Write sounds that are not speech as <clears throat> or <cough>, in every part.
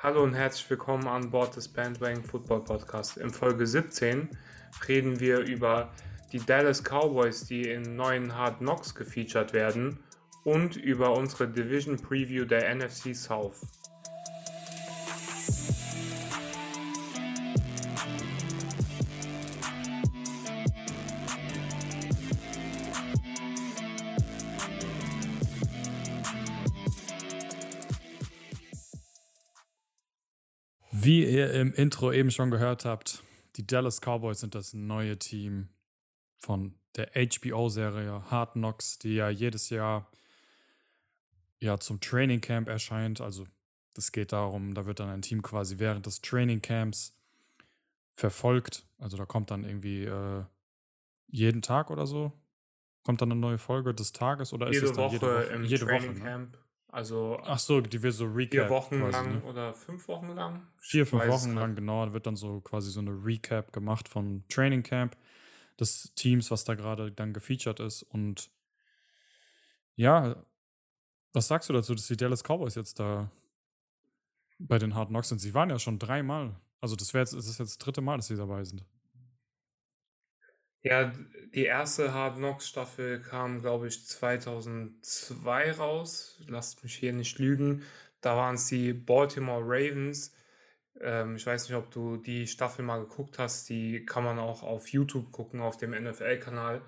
Hallo und herzlich willkommen an Bord des Bandwagon Football Podcast. In Folge 17 reden wir über die Dallas Cowboys, die in neuen Hard Knocks gefeatured werden und über unsere Division Preview der NFC South. Im Intro eben schon gehört habt, die Dallas Cowboys sind das neue Team von der HBO-Serie Hard Knocks, die ja jedes Jahr ja zum Training Camp erscheint. Also das geht darum, da wird dann ein Team quasi während des Training Camps verfolgt. Also da kommt dann irgendwie äh, jeden Tag oder so kommt dann eine neue Folge des Tages oder jede ist es dann Woche jede Woche? im jede Training Woche, ne? Camp. Also Ach so, die wird so Recap. vier Wochen quasi, lang ne? oder fünf Wochen lang. vier, fünf Wochen lang, genau, da wird dann so quasi so eine Recap gemacht vom Training Camp des Teams, was da gerade dann gefeatured ist. Und ja, was sagst du dazu, dass die Dallas Cowboys jetzt da bei den Hard Knocks sind? Sie waren ja schon dreimal. Also das wäre jetzt, es ist jetzt das dritte Mal, dass sie dabei sind. Ja, die erste Hard Knocks Staffel kam, glaube ich, 2002 raus. Lasst mich hier nicht lügen. Da waren es die Baltimore Ravens. Ähm, ich weiß nicht, ob du die Staffel mal geguckt hast. Die kann man auch auf YouTube gucken, auf dem NFL-Kanal.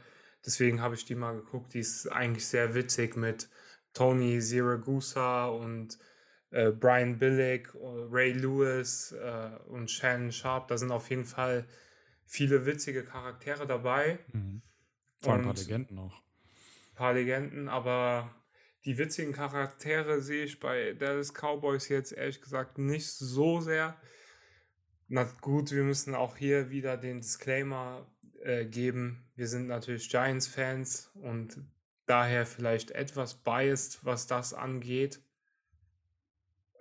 Deswegen habe ich die mal geguckt. Die ist eigentlich sehr witzig mit Tony Siragusa und äh, Brian Billick, äh, Ray Lewis äh, und Shannon Sharp. Da sind auf jeden Fall viele witzige Charaktere dabei. Vor allem ein paar Legenden auch. ein paar Legenden, aber die witzigen Charaktere sehe ich bei Dallas Cowboys jetzt ehrlich gesagt nicht so sehr. Na gut, wir müssen auch hier wieder den Disclaimer äh, geben. Wir sind natürlich Giants-Fans und daher vielleicht etwas biased, was das angeht.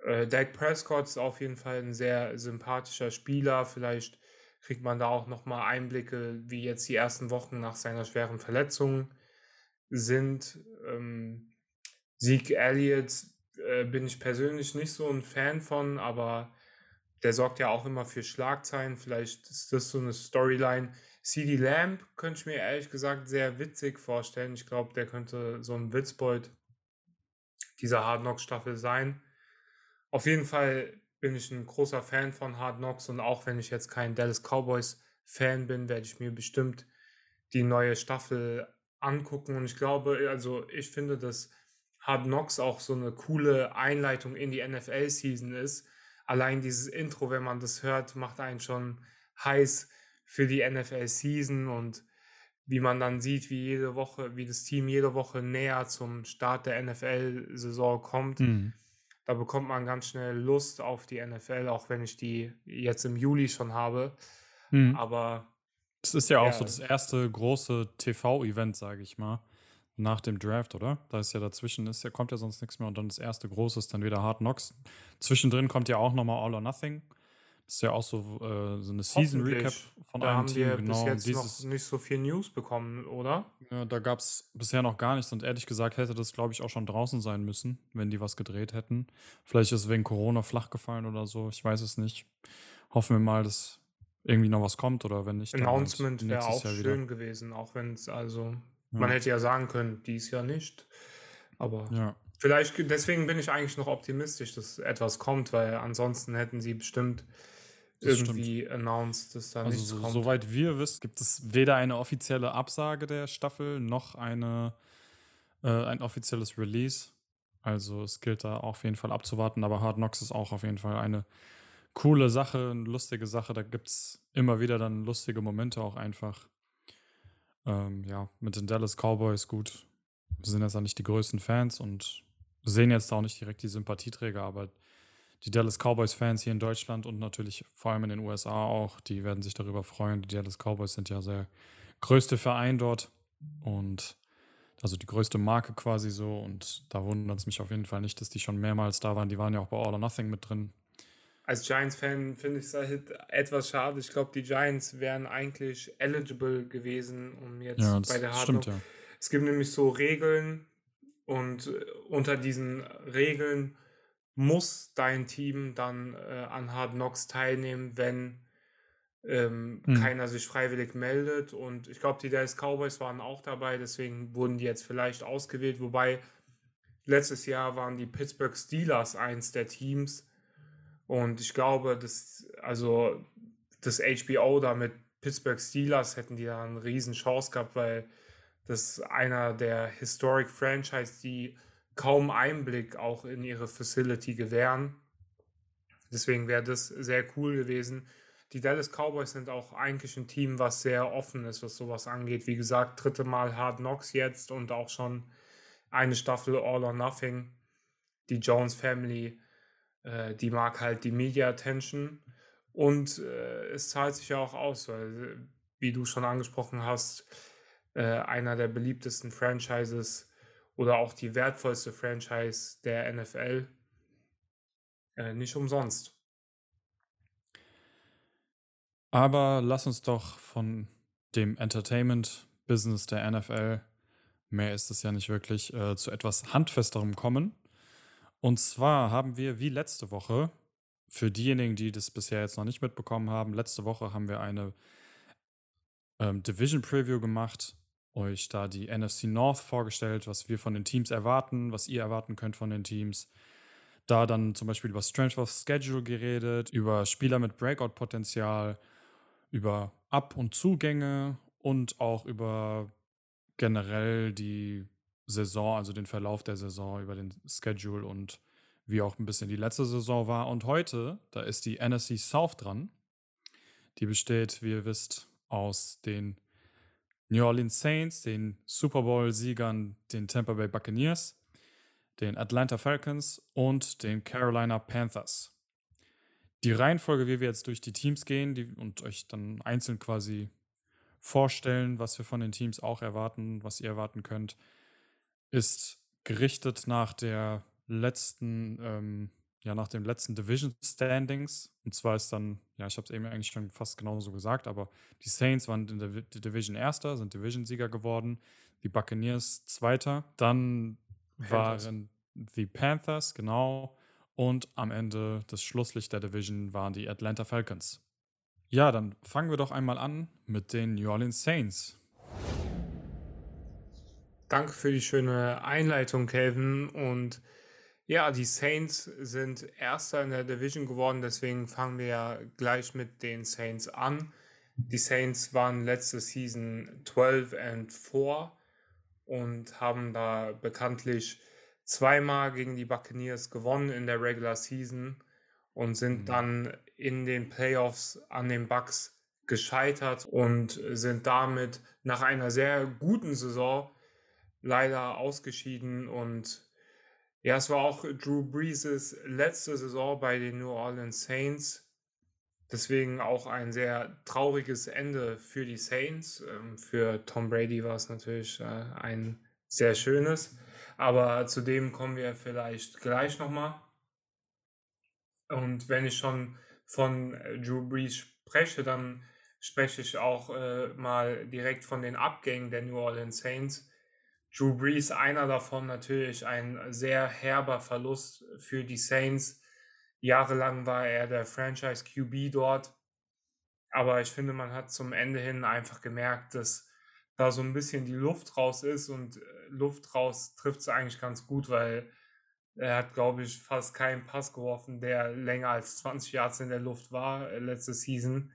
Äh, Dak Prescott ist auf jeden Fall ein sehr sympathischer Spieler. Vielleicht kriegt man da auch nochmal Einblicke, wie jetzt die ersten Wochen nach seiner schweren Verletzung sind. Ähm, Zeke Elliott äh, bin ich persönlich nicht so ein Fan von, aber der sorgt ja auch immer für Schlagzeilen. Vielleicht ist das so eine Storyline. CD Lamb könnte ich mir ehrlich gesagt sehr witzig vorstellen. Ich glaube, der könnte so ein Witzbold dieser Hard Knocks Staffel sein. Auf jeden Fall bin ich ein großer Fan von Hard Knocks und auch wenn ich jetzt kein Dallas Cowboys Fan bin, werde ich mir bestimmt die neue Staffel angucken und ich glaube, also ich finde, dass Hard Knocks auch so eine coole Einleitung in die NFL-Season ist. Allein dieses Intro, wenn man das hört, macht einen schon heiß für die NFL-Season und wie man dann sieht, wie jede Woche, wie das Team jede Woche näher zum Start der NFL-Saison kommt. Mhm. Da bekommt man ganz schnell Lust auf die NFL, auch wenn ich die jetzt im Juli schon habe. Mhm. Aber Das ist ja auch so das erste große TV-Event, sage ich mal, nach dem Draft, oder? Da ist ja dazwischen, ist ja, kommt ja sonst nichts mehr und dann das erste große ist dann wieder Hard Knocks. Zwischendrin kommt ja auch nochmal All or Nothing. Das ist ja auch so, äh, so eine Season Recap von Da einem haben Team, wir bis genau. Und jetzt dieses, noch nicht so viel News bekommen, oder? ja, da gab es bisher noch gar nichts und ehrlich gesagt hätte das, glaube ich, auch schon draußen sein müssen, wenn die was gedreht hätten. Vielleicht ist es wegen Corona flach gefallen oder so, ich weiß es nicht. Hoffen wir mal, dass irgendwie noch was kommt oder wenn nicht, halt Announcement wäre auch Jahr wieder. schön gewesen, auch wenn es also, man Ja, hätte ja sagen können, dies Jahr nicht. Aber ja. vielleicht, deswegen bin ich eigentlich noch optimistisch, dass etwas kommt, weil ansonsten hätten sie bestimmt Das stimmt. irgendwie announced, dass da Also nichts so, kommt. soweit wir wissen, gibt es weder eine offizielle Absage der Staffel noch eine, äh, ein offizielles Release. Also es gilt da auf jeden Fall abzuwarten, aber Hard Knocks ist auch auf jeden Fall eine coole Sache, eine lustige Sache. Da gibt es immer wieder dann lustige Momente auch einfach. Ähm, ja, mit den Dallas Cowboys gut. Wir sind jetzt auch nicht die größten Fans und sehen jetzt auch nicht direkt die Sympathieträger, aber die Dallas Cowboys-Fans hier in Deutschland und natürlich vor allem in den USA auch, die werden sich darüber freuen. Die Dallas Cowboys sind ja der größte Verein dort und also die größte Marke quasi so. Und da wundert es mich auf jeden Fall nicht, dass die schon mehrmals da waren. Die waren ja auch bei All or Nothing mit drin. Als Giants-Fan finde ich es halt etwas schade. Ich glaube, die Giants wären eigentlich eligible gewesen, um jetzt Ja, bei der Hard stimmt ja. Es gibt nämlich so Regeln und äh, unter diesen Regeln muss dein Team dann äh, an Hard Knocks teilnehmen, wenn ähm, Mhm. keiner sich freiwillig meldet. Und ich glaube, die Dallas Cowboys waren auch dabei, deswegen wurden die jetzt vielleicht ausgewählt. Wobei letztes Jahr waren die Pittsburgh Steelers eins der Teams. Und ich glaube, dass, also das HBO da mit Pittsburgh Steelers hätten die da eine riesen Chance gehabt, weil das einer der Historic Franchise, die kaum Einblick auch in ihre Facility gewähren. Deswegen wäre das sehr cool gewesen. Die Dallas Cowboys sind auch eigentlich ein Team, was sehr offen ist, was sowas angeht. Wie gesagt, dritte Mal Hard Knocks jetzt und auch schon eine Staffel All or Nothing. Die Jones Family, äh, die mag halt die Media Attention und äh, es zahlt sich ja auch aus, weil, äh, wie du schon angesprochen hast, äh, einer der beliebtesten Franchises oder auch die wertvollste Franchise der NFL. Äh, nicht umsonst. Aber lass uns doch von dem Entertainment-Business der NFL, mehr ist es ja nicht wirklich, äh, zu etwas Handfesterem kommen. Und zwar haben wir wie letzte Woche, für diejenigen, die das bisher jetzt noch nicht mitbekommen haben, letzte Woche haben wir eine ähm, Division Preview gemacht, euch da die NFC North vorgestellt, was wir von den Teams erwarten, was ihr erwarten könnt von den Teams. Da dann zum Beispiel über Strength of Schedule geredet, über Spieler mit Breakout-Potenzial, über Ab- und Zugänge und auch über generell die Saison, also den Verlauf der Saison, über den Schedule und wie auch ein bisschen die letzte Saison war. Und heute, da ist die NFC South dran. Die besteht, wie ihr wisst, aus den New Orleans Saints, den Super Bowl-Siegern, den Tampa Bay Buccaneers, den Atlanta Falcons und den Carolina Panthers. Die Reihenfolge, wie wir jetzt durch die Teams gehen die, und euch dann einzeln quasi vorstellen, was wir von den Teams auch erwarten, was ihr erwarten könnt, ist gerichtet nach der letzten, ähm, ja, nach dem letzten Division Standings. Und zwar ist dann, ja, ich habe es eben eigentlich schon fast genauso gesagt, aber die Saints waren in der Vi- Division Erster, sind Division-Sieger geworden, die Buccaneers Zweiter, dann Panthers. waren die Panthers, genau, und am Ende das Schlusslicht der Division waren die Atlanta Falcons. Ja, dann fangen wir doch einmal an mit den New Orleans Saints. Danke für die schöne Einleitung, Kelvin. Und ja, die Saints sind Erster in der Division geworden, deswegen fangen wir ja gleich mit den Saints an. Die Saints waren letzte Season 12 and 4 und haben da bekanntlich zweimal gegen die Buccaneers gewonnen in der Regular Season und sind Mhm. dann in den Playoffs an den Bucks gescheitert und sind damit nach einer sehr guten Saison leider ausgeschieden und ja, es war auch Drew Brees' letzte Saison bei den New Orleans Saints. Deswegen auch ein sehr trauriges Ende für die Saints. Ähm, für Tom Brady war es natürlich äh, ein sehr schönes. Aber zu dem kommen wir vielleicht gleich nochmal. Und wenn ich schon von äh, Drew Brees spreche, dann spreche ich auch äh, mal direkt von den Abgängen der New Orleans Saints. Drew Brees, einer davon natürlich ein sehr herber Verlust für die Saints. Jahrelang war er der Franchise QB dort. Aber ich finde, man hat zum Ende hin einfach gemerkt, dass da so ein bisschen die Luft raus ist und äh, Luft raus trifft es eigentlich ganz gut, weil er hat, glaube ich, fast keinen Pass geworfen, der länger als 20 Yards in der Luft war äh, letzte Season.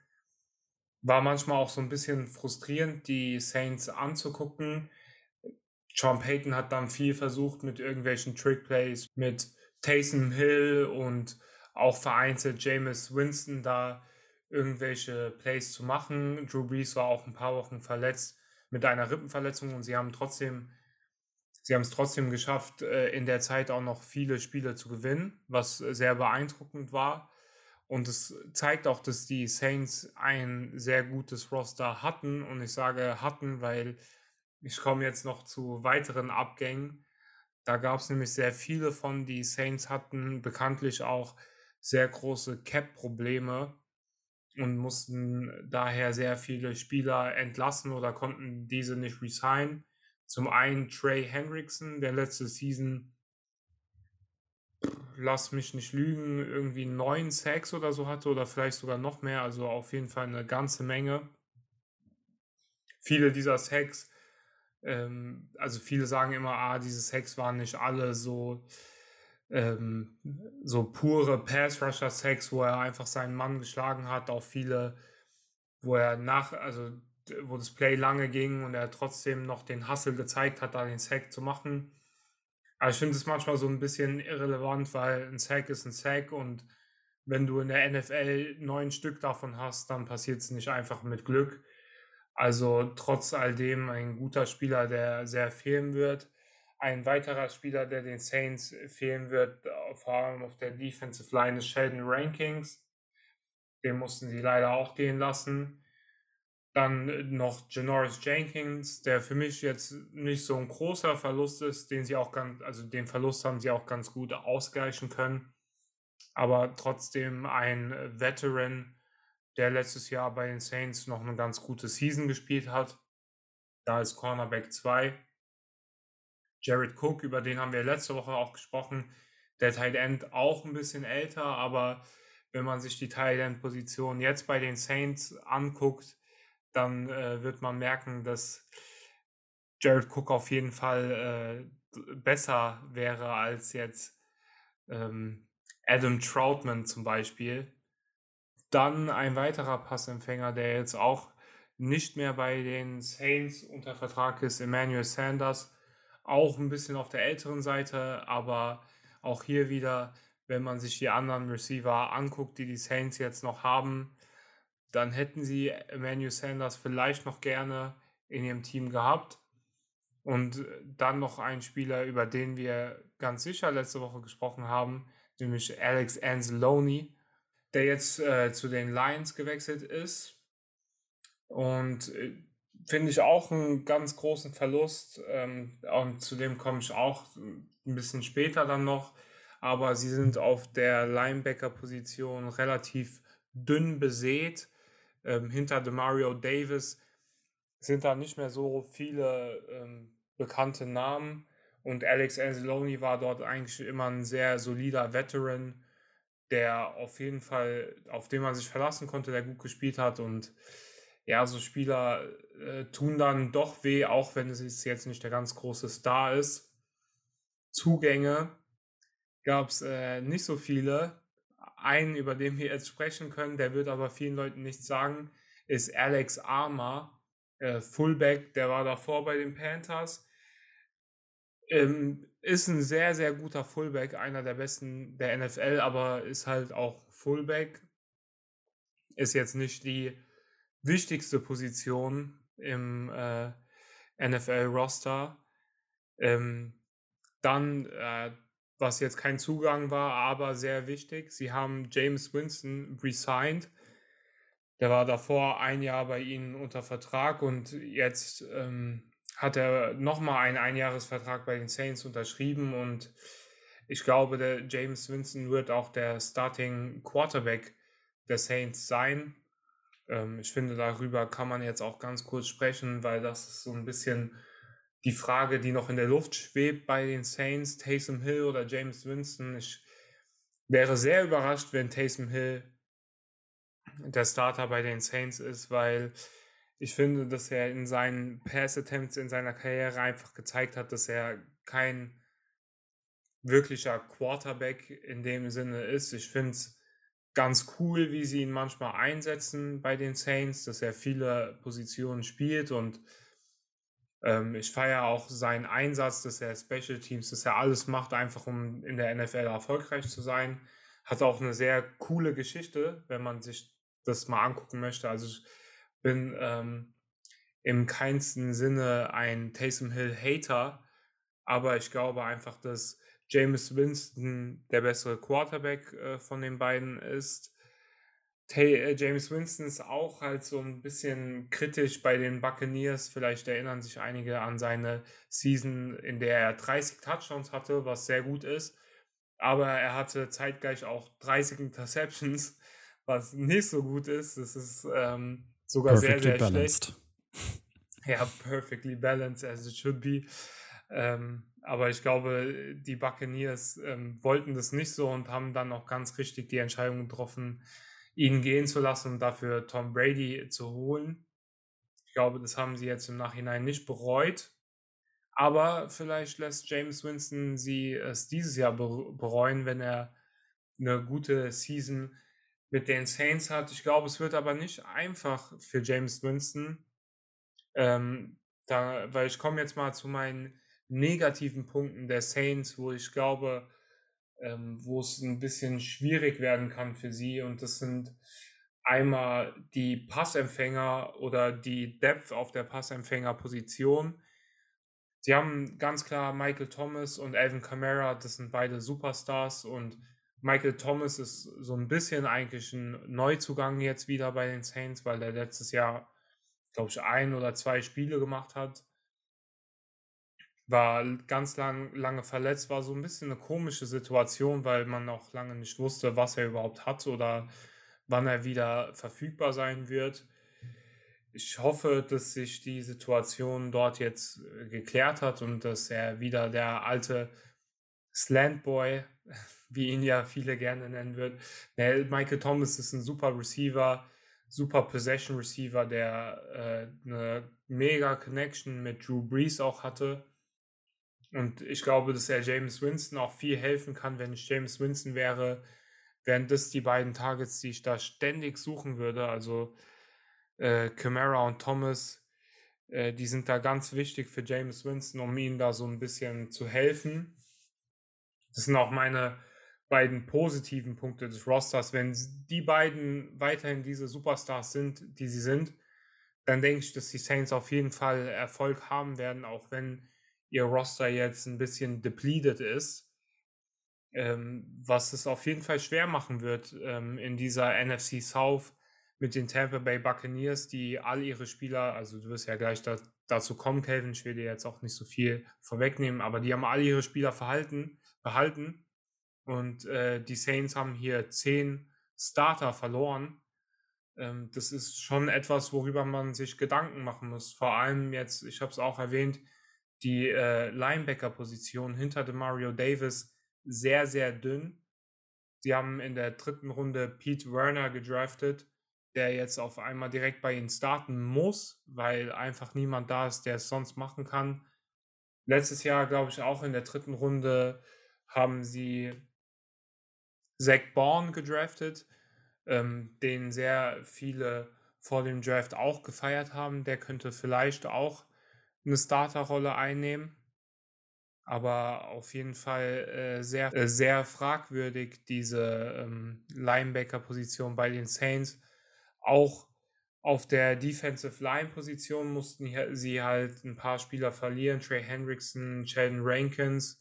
War manchmal auch so ein bisschen frustrierend, die Saints anzugucken. Sean Payton hat dann viel versucht mit irgendwelchen Trickplays, mit Taysom Hill und auch vereinzelt Jameis Winston da irgendwelche Plays zu machen. Drew Brees war auch ein paar Wochen verletzt mit einer Rippenverletzung und sie haben trotzdem, sie haben es trotzdem geschafft, äh, in der Zeit auch noch viele Spiele zu gewinnen, was sehr beeindruckend war. Und es zeigt auch, dass die Saints ein sehr gutes Roster hatten. Und ich sage hatten, weil ich komme jetzt noch zu weiteren Abgängen. Da gab es nämlich sehr viele von. Die Saints hatten bekanntlich auch sehr große Cap-Probleme und mussten daher sehr viele Spieler entlassen oder konnten diese nicht resignen. Zum einen Trey Hendrickson, der letzte Season lass mich nicht lügen, irgendwie neun Sacks oder so hatte oder vielleicht sogar noch mehr, also auf jeden Fall eine ganze Menge. Viele dieser Sacks, ähm, also viele sagen immer, ah, diese Sacks waren nicht alle so, ähm, so pure Pass-Rusher-Sacks, wo er einfach seinen Mann geschlagen hat, auch viele, wo er nach, also wo das Play lange ging und er trotzdem noch den Hustle gezeigt hat, da den Sack zu machen. Aber ich finde es manchmal so ein bisschen irrelevant, weil ein Sack ist ein Sack und wenn du in der NFL neun Stück davon hast, dann passiert es nicht einfach mit Glück. Also trotz all dem ein guter Spieler, der sehr fehlen wird. Ein weiterer Spieler, der den Saints fehlen wird, vor allem auf der Defensive Line, ist Sheldon Rankings. Den mussten sie leider auch gehen lassen. Dann noch Janoris Jenkins, der für mich jetzt nicht so ein großer Verlust ist, den sie auch ganz, also den Verlust haben sie auch ganz gut ausgleichen können. Aber trotzdem ein Veteran, der letztes Jahr bei den Saints noch eine ganz gute Season gespielt hat. Da ist Cornerback 2. Jared Cook, über den haben wir letzte Woche auch gesprochen. Der Tight End auch ein bisschen älter, aber wenn man sich die Tight End Position jetzt bei den Saints anguckt, dann äh, wird man merken, dass Jared Cook auf jeden Fall äh, besser wäre als jetzt ähm, Adam Troutman zum Beispiel. Dann ein weiterer Passempfänger, der jetzt auch nicht mehr bei den Saints unter Vertrag ist, Emmanuel Sanders. Auch ein bisschen auf der älteren Seite, aber auch hier wieder, wenn man sich die anderen Receiver anguckt, die die Saints jetzt noch haben, dann hätten sie Emmanuel Sanders vielleicht noch gerne in ihrem Team gehabt. Und dann noch ein Spieler, über den wir ganz sicher letzte Woche gesprochen haben, nämlich Alex Anzalone, der jetzt äh, zu den Lions gewechselt ist. Und äh, finde ich auch einen ganz großen Verlust. Ähm, und zu dem komme ich auch ein bisschen später dann noch. Aber sie sind auf der Linebacker-Position relativ dünn besät ähm, hinter Demario Davis sind da nicht mehr so viele ähm, bekannte Namen. Und Alex Anzalone war dort eigentlich immer ein sehr solider Veteran, der auf jeden Fall, auf den man sich verlassen konnte, der gut gespielt hat. Und ja, so Spieler äh, tun dann doch weh, auch wenn es jetzt nicht der ganz große Star ist. Zugänge gab es äh, nicht so viele einen, über den wir jetzt sprechen können, der wird aber vielen Leuten nichts sagen, ist Alex Armour, äh, Fullback, der war davor bei den Panthers. Ähm, ist ein sehr, sehr guter Fullback, einer der besten der NFL, aber ist halt auch Fullback. Ist jetzt nicht die wichtigste Position im äh, NFL-Roster. Ähm, dann äh, was jetzt kein Zugang war, aber sehr wichtig. Sie haben James Winston resigned. Der war davor ein Jahr bei ihnen unter Vertrag und jetzt ähm, hat er nochmal einen Einjahresvertrag bei den Saints unterschrieben und ich glaube, der James Winston wird auch der Starting Quarterback der Saints sein. Ähm, ich finde, darüber kann man jetzt auch ganz kurz sprechen, weil das ist so ein bisschen die Frage, die noch in der Luft schwebt bei den Saints, Taysom Hill oder James Winston. Ich wäre sehr überrascht, wenn Taysom Hill der Starter bei den Saints ist, weil ich finde, dass er in seinen Pass-Attempts in seiner Karriere einfach gezeigt hat, dass er kein wirklicher Quarterback in dem Sinne ist. Ich finde es ganz cool, wie sie ihn manchmal einsetzen bei den Saints, dass er viele Positionen spielt und ähm, ich feiere auch seinen Einsatz, dass er Special Teams, dass er alles macht, einfach um in der NFL erfolgreich zu sein. Hat auch eine sehr coole Geschichte, wenn man sich das mal angucken möchte. Also ich bin ähm, im keinsten Sinne ein Taysom Hill Hater, aber ich glaube einfach, dass James Winston der bessere Quarterback äh, von den beiden ist Tay, äh, James Winston ist auch halt so ein bisschen kritisch bei den Buccaneers. Vielleicht erinnern sich einige an seine Season, in der er 30 Touchdowns hatte, was sehr gut ist. Aber er hatte zeitgleich auch 30 Interceptions, was nicht so gut ist. Das ist ähm, sogar perfectly sehr, sehr balanced. schlecht. <laughs> Ja, perfectly balanced as it should be. Ähm, aber ich glaube, die Buccaneers ähm, wollten das nicht so und haben dann auch ganz richtig die Entscheidung getroffen, ihn gehen zu lassen und dafür Tom Brady zu holen. Ich glaube, das haben sie jetzt im Nachhinein nicht bereut. Aber vielleicht lässt James Winston sie es dieses Jahr bereuen, wenn er eine gute Season mit den Saints hat. Ich glaube, es wird aber nicht einfach für James Winston. Ähm, da, weil ich komme jetzt mal zu meinen negativen Punkten der Saints, wo ich glaube, ähm, wo es ein bisschen schwierig werden kann für sie. Und das sind einmal die Passempfänger oder die Depth auf der Passempfängerposition. Sie haben ganz klar Michael Thomas und Alvin Kamara, das sind beide Superstars und Michael Thomas ist so ein bisschen eigentlich ein Neuzugang jetzt wieder bei den Saints, weil der letztes Jahr, glaube ich, ein oder zwei Spiele gemacht hat war ganz lang, lange verletzt, war so ein bisschen eine komische Situation, weil man auch lange nicht wusste, was er überhaupt hat oder wann er wieder verfügbar sein wird. Ich hoffe, dass sich die Situation dort jetzt äh, geklärt hat und dass er wieder der alte Slantboy, <laughs> wie ihn ja viele gerne nennen würden. Michael Thomas ist ein super Receiver, super Possession Receiver, der äh, eine mega Connection mit Drew Brees auch hatte und ich glaube, dass er James Winston auch viel helfen kann. Wenn ich James Winston wäre, wären das die beiden Targets, die ich da ständig suchen würde. Also äh, Camara und Thomas, äh, die sind da ganz wichtig für James Winston, um ihm da so ein bisschen zu helfen. Das sind auch meine beiden positiven Punkte des Rosters. Wenn die beiden weiterhin diese Superstars sind, die sie sind, dann denke ich, dass die Saints auf jeden Fall Erfolg haben werden, auch wenn ihr Roster jetzt ein bisschen depleted ist, ähm, was es auf jeden Fall schwer machen wird ähm, in dieser NFC South mit den Tampa Bay Buccaneers, die all ihre Spieler, also du wirst ja gleich da, dazu kommen, Calvin, ich will dir jetzt auch nicht so viel vorwegnehmen, aber die haben all ihre Spieler verhalten, behalten und äh, die Saints haben hier zehn Starter verloren. Ähm, das ist schon etwas, worüber man sich Gedanken machen muss. Vor allem jetzt, ich habe es auch erwähnt, die äh, Linebacker-Position hinter dem Mario Davis sehr, sehr dünn. Sie haben in der dritten Runde Pete Werner gedraftet, der jetzt auf einmal direkt bei ihnen starten muss, weil einfach niemand da ist, der es sonst machen kann. Letztes Jahr, glaube ich, auch in der dritten Runde haben sie Zach Bourne gedraftet, ähm, den sehr viele vor dem Draft auch gefeiert haben. Der könnte vielleicht auch eine Starterrolle einnehmen. Aber auf jeden Fall äh, sehr, äh, sehr fragwürdig, diese ähm, Linebacker-Position bei den Saints. Auch auf der Defensive Line-Position mussten sie halt ein paar Spieler verlieren. Trey Hendrickson, Sheldon Rankins.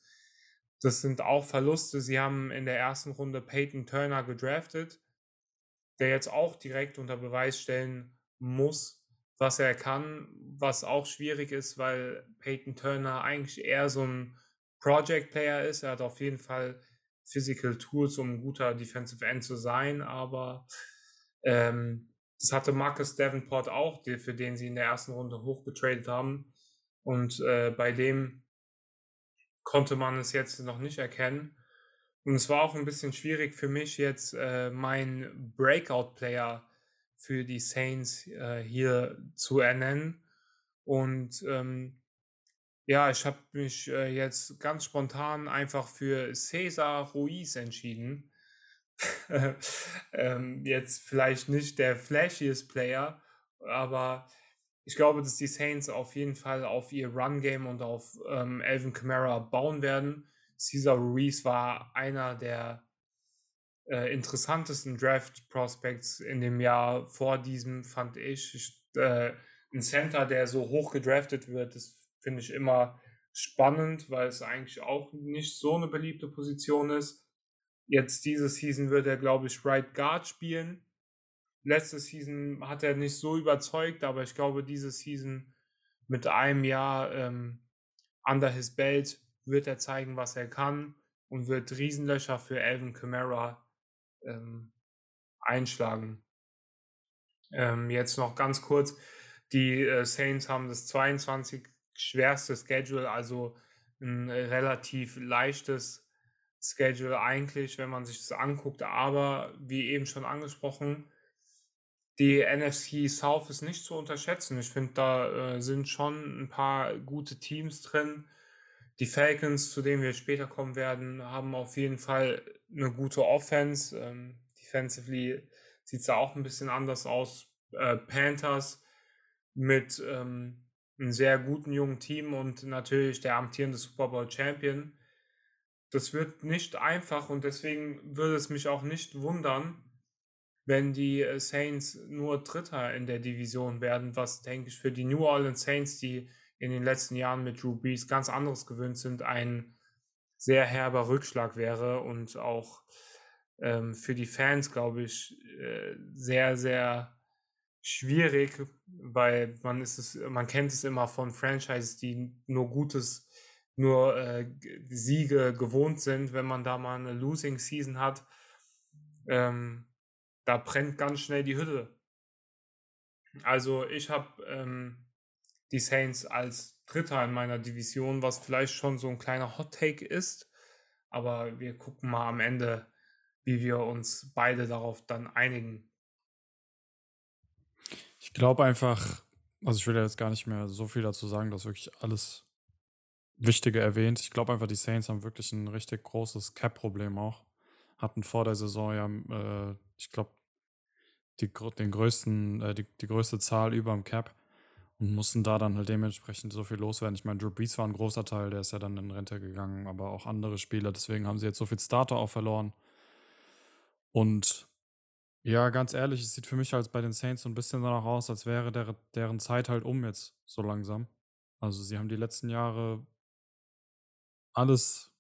Das sind auch Verluste. Sie haben in der ersten Runde Peyton Turner gedraftet, der jetzt auch direkt unter Beweis stellen muss, was er kann, was auch schwierig ist, weil Peyton Turner eigentlich eher so ein Project Player ist. Er hat auf jeden Fall Physical Tools, um ein guter Defensive End zu sein, aber ähm, das hatte Marcus Davenport auch, für den sie in der ersten Runde hochgetradet haben. Und äh, bei dem konnte man es jetzt noch nicht erkennen. Und es war auch ein bisschen schwierig für mich jetzt, äh, meinen Breakout-Player für die Saints äh, hier zu ernennen. Und ähm, ja, ich habe mich äh, jetzt ganz spontan einfach für Cesar Ruiz entschieden. <laughs> ähm, jetzt vielleicht nicht der flashiest Player, aber ich glaube, dass die Saints auf jeden Fall auf ihr Run-Game und auf ähm, Alvin Kamara bauen werden. Cesar Ruiz war einer der äh, interessantesten Draft Prospects in dem Jahr vor diesem, fand ich. ich äh, ein Center, der so hoch gedraftet wird, das finde ich immer spannend, weil es eigentlich auch nicht so eine beliebte Position ist. Jetzt diese Season wird er, glaube ich, Right Guard spielen. Letzte Season hat er nicht so überzeugt, aber ich glaube, diese Season mit einem Jahr ähm, under his belt wird er zeigen, was er kann und wird Riesenlöcher für Alvin Kamara ähm, einschlagen. Ähm, jetzt noch ganz kurz, die äh, Saints haben das 22 schwerste Schedule, also ein relativ leichtes Schedule eigentlich, wenn man sich das anguckt. Aber wie eben schon angesprochen, die NFC South ist nicht zu unterschätzen. Ich finde, da äh, sind schon ein paar gute Teams drin. Die Falcons, zu denen wir später kommen werden, haben auf jeden Fall eine gute Offense. Ähm, defensively sieht es da auch ein bisschen anders aus. Äh, Panthers mit ähm, einem sehr guten jungen Team und natürlich der amtierende Super Bowl Champion. Das wird nicht einfach und deswegen würde es mich auch nicht wundern, wenn die äh, Saints nur Dritter in der Division werden, was denke ich für die New Orleans Saints, die in den letzten Jahren mit Drew Brees ganz anderes gewöhnt sind, ein sehr herber Rückschlag wäre und auch ähm, für die Fans, glaube ich, äh, sehr, sehr schwierig, weil man ist es, man kennt es immer von Franchises, die nur Gutes, nur äh, Siege gewohnt sind, wenn man da mal eine Losing Season hat. Ähm, da brennt ganz schnell die Hütte. Also ich habe ähm, die Saints als Dritter in meiner Division, was vielleicht schon so ein kleiner Hot Take ist. Aber wir gucken mal am Ende, wie wir uns beide darauf dann einigen. Ich glaube einfach, also ich will ja jetzt gar nicht mehr so viel dazu sagen, dass wirklich alles Wichtige erwähnt. Ich glaube einfach, die Saints haben wirklich ein richtig großes Cap-Problem auch. Hatten vor der Saison ja, äh, ich glaube, die, den größten, äh, die, die größte Zahl über dem Cap und mussten da dann halt dementsprechend so viel loswerden. Ich meine, Drew Brees war ein großer Teil, der ist ja dann in Rente gegangen, aber auch andere Spieler. Deswegen haben sie jetzt so viel Starter auch verloren. Und ja, ganz ehrlich, es sieht für mich halt bei den Saints so ein bisschen danach aus, als wäre der, deren Zeit halt um jetzt so langsam. Also sie haben die letzten Jahre alles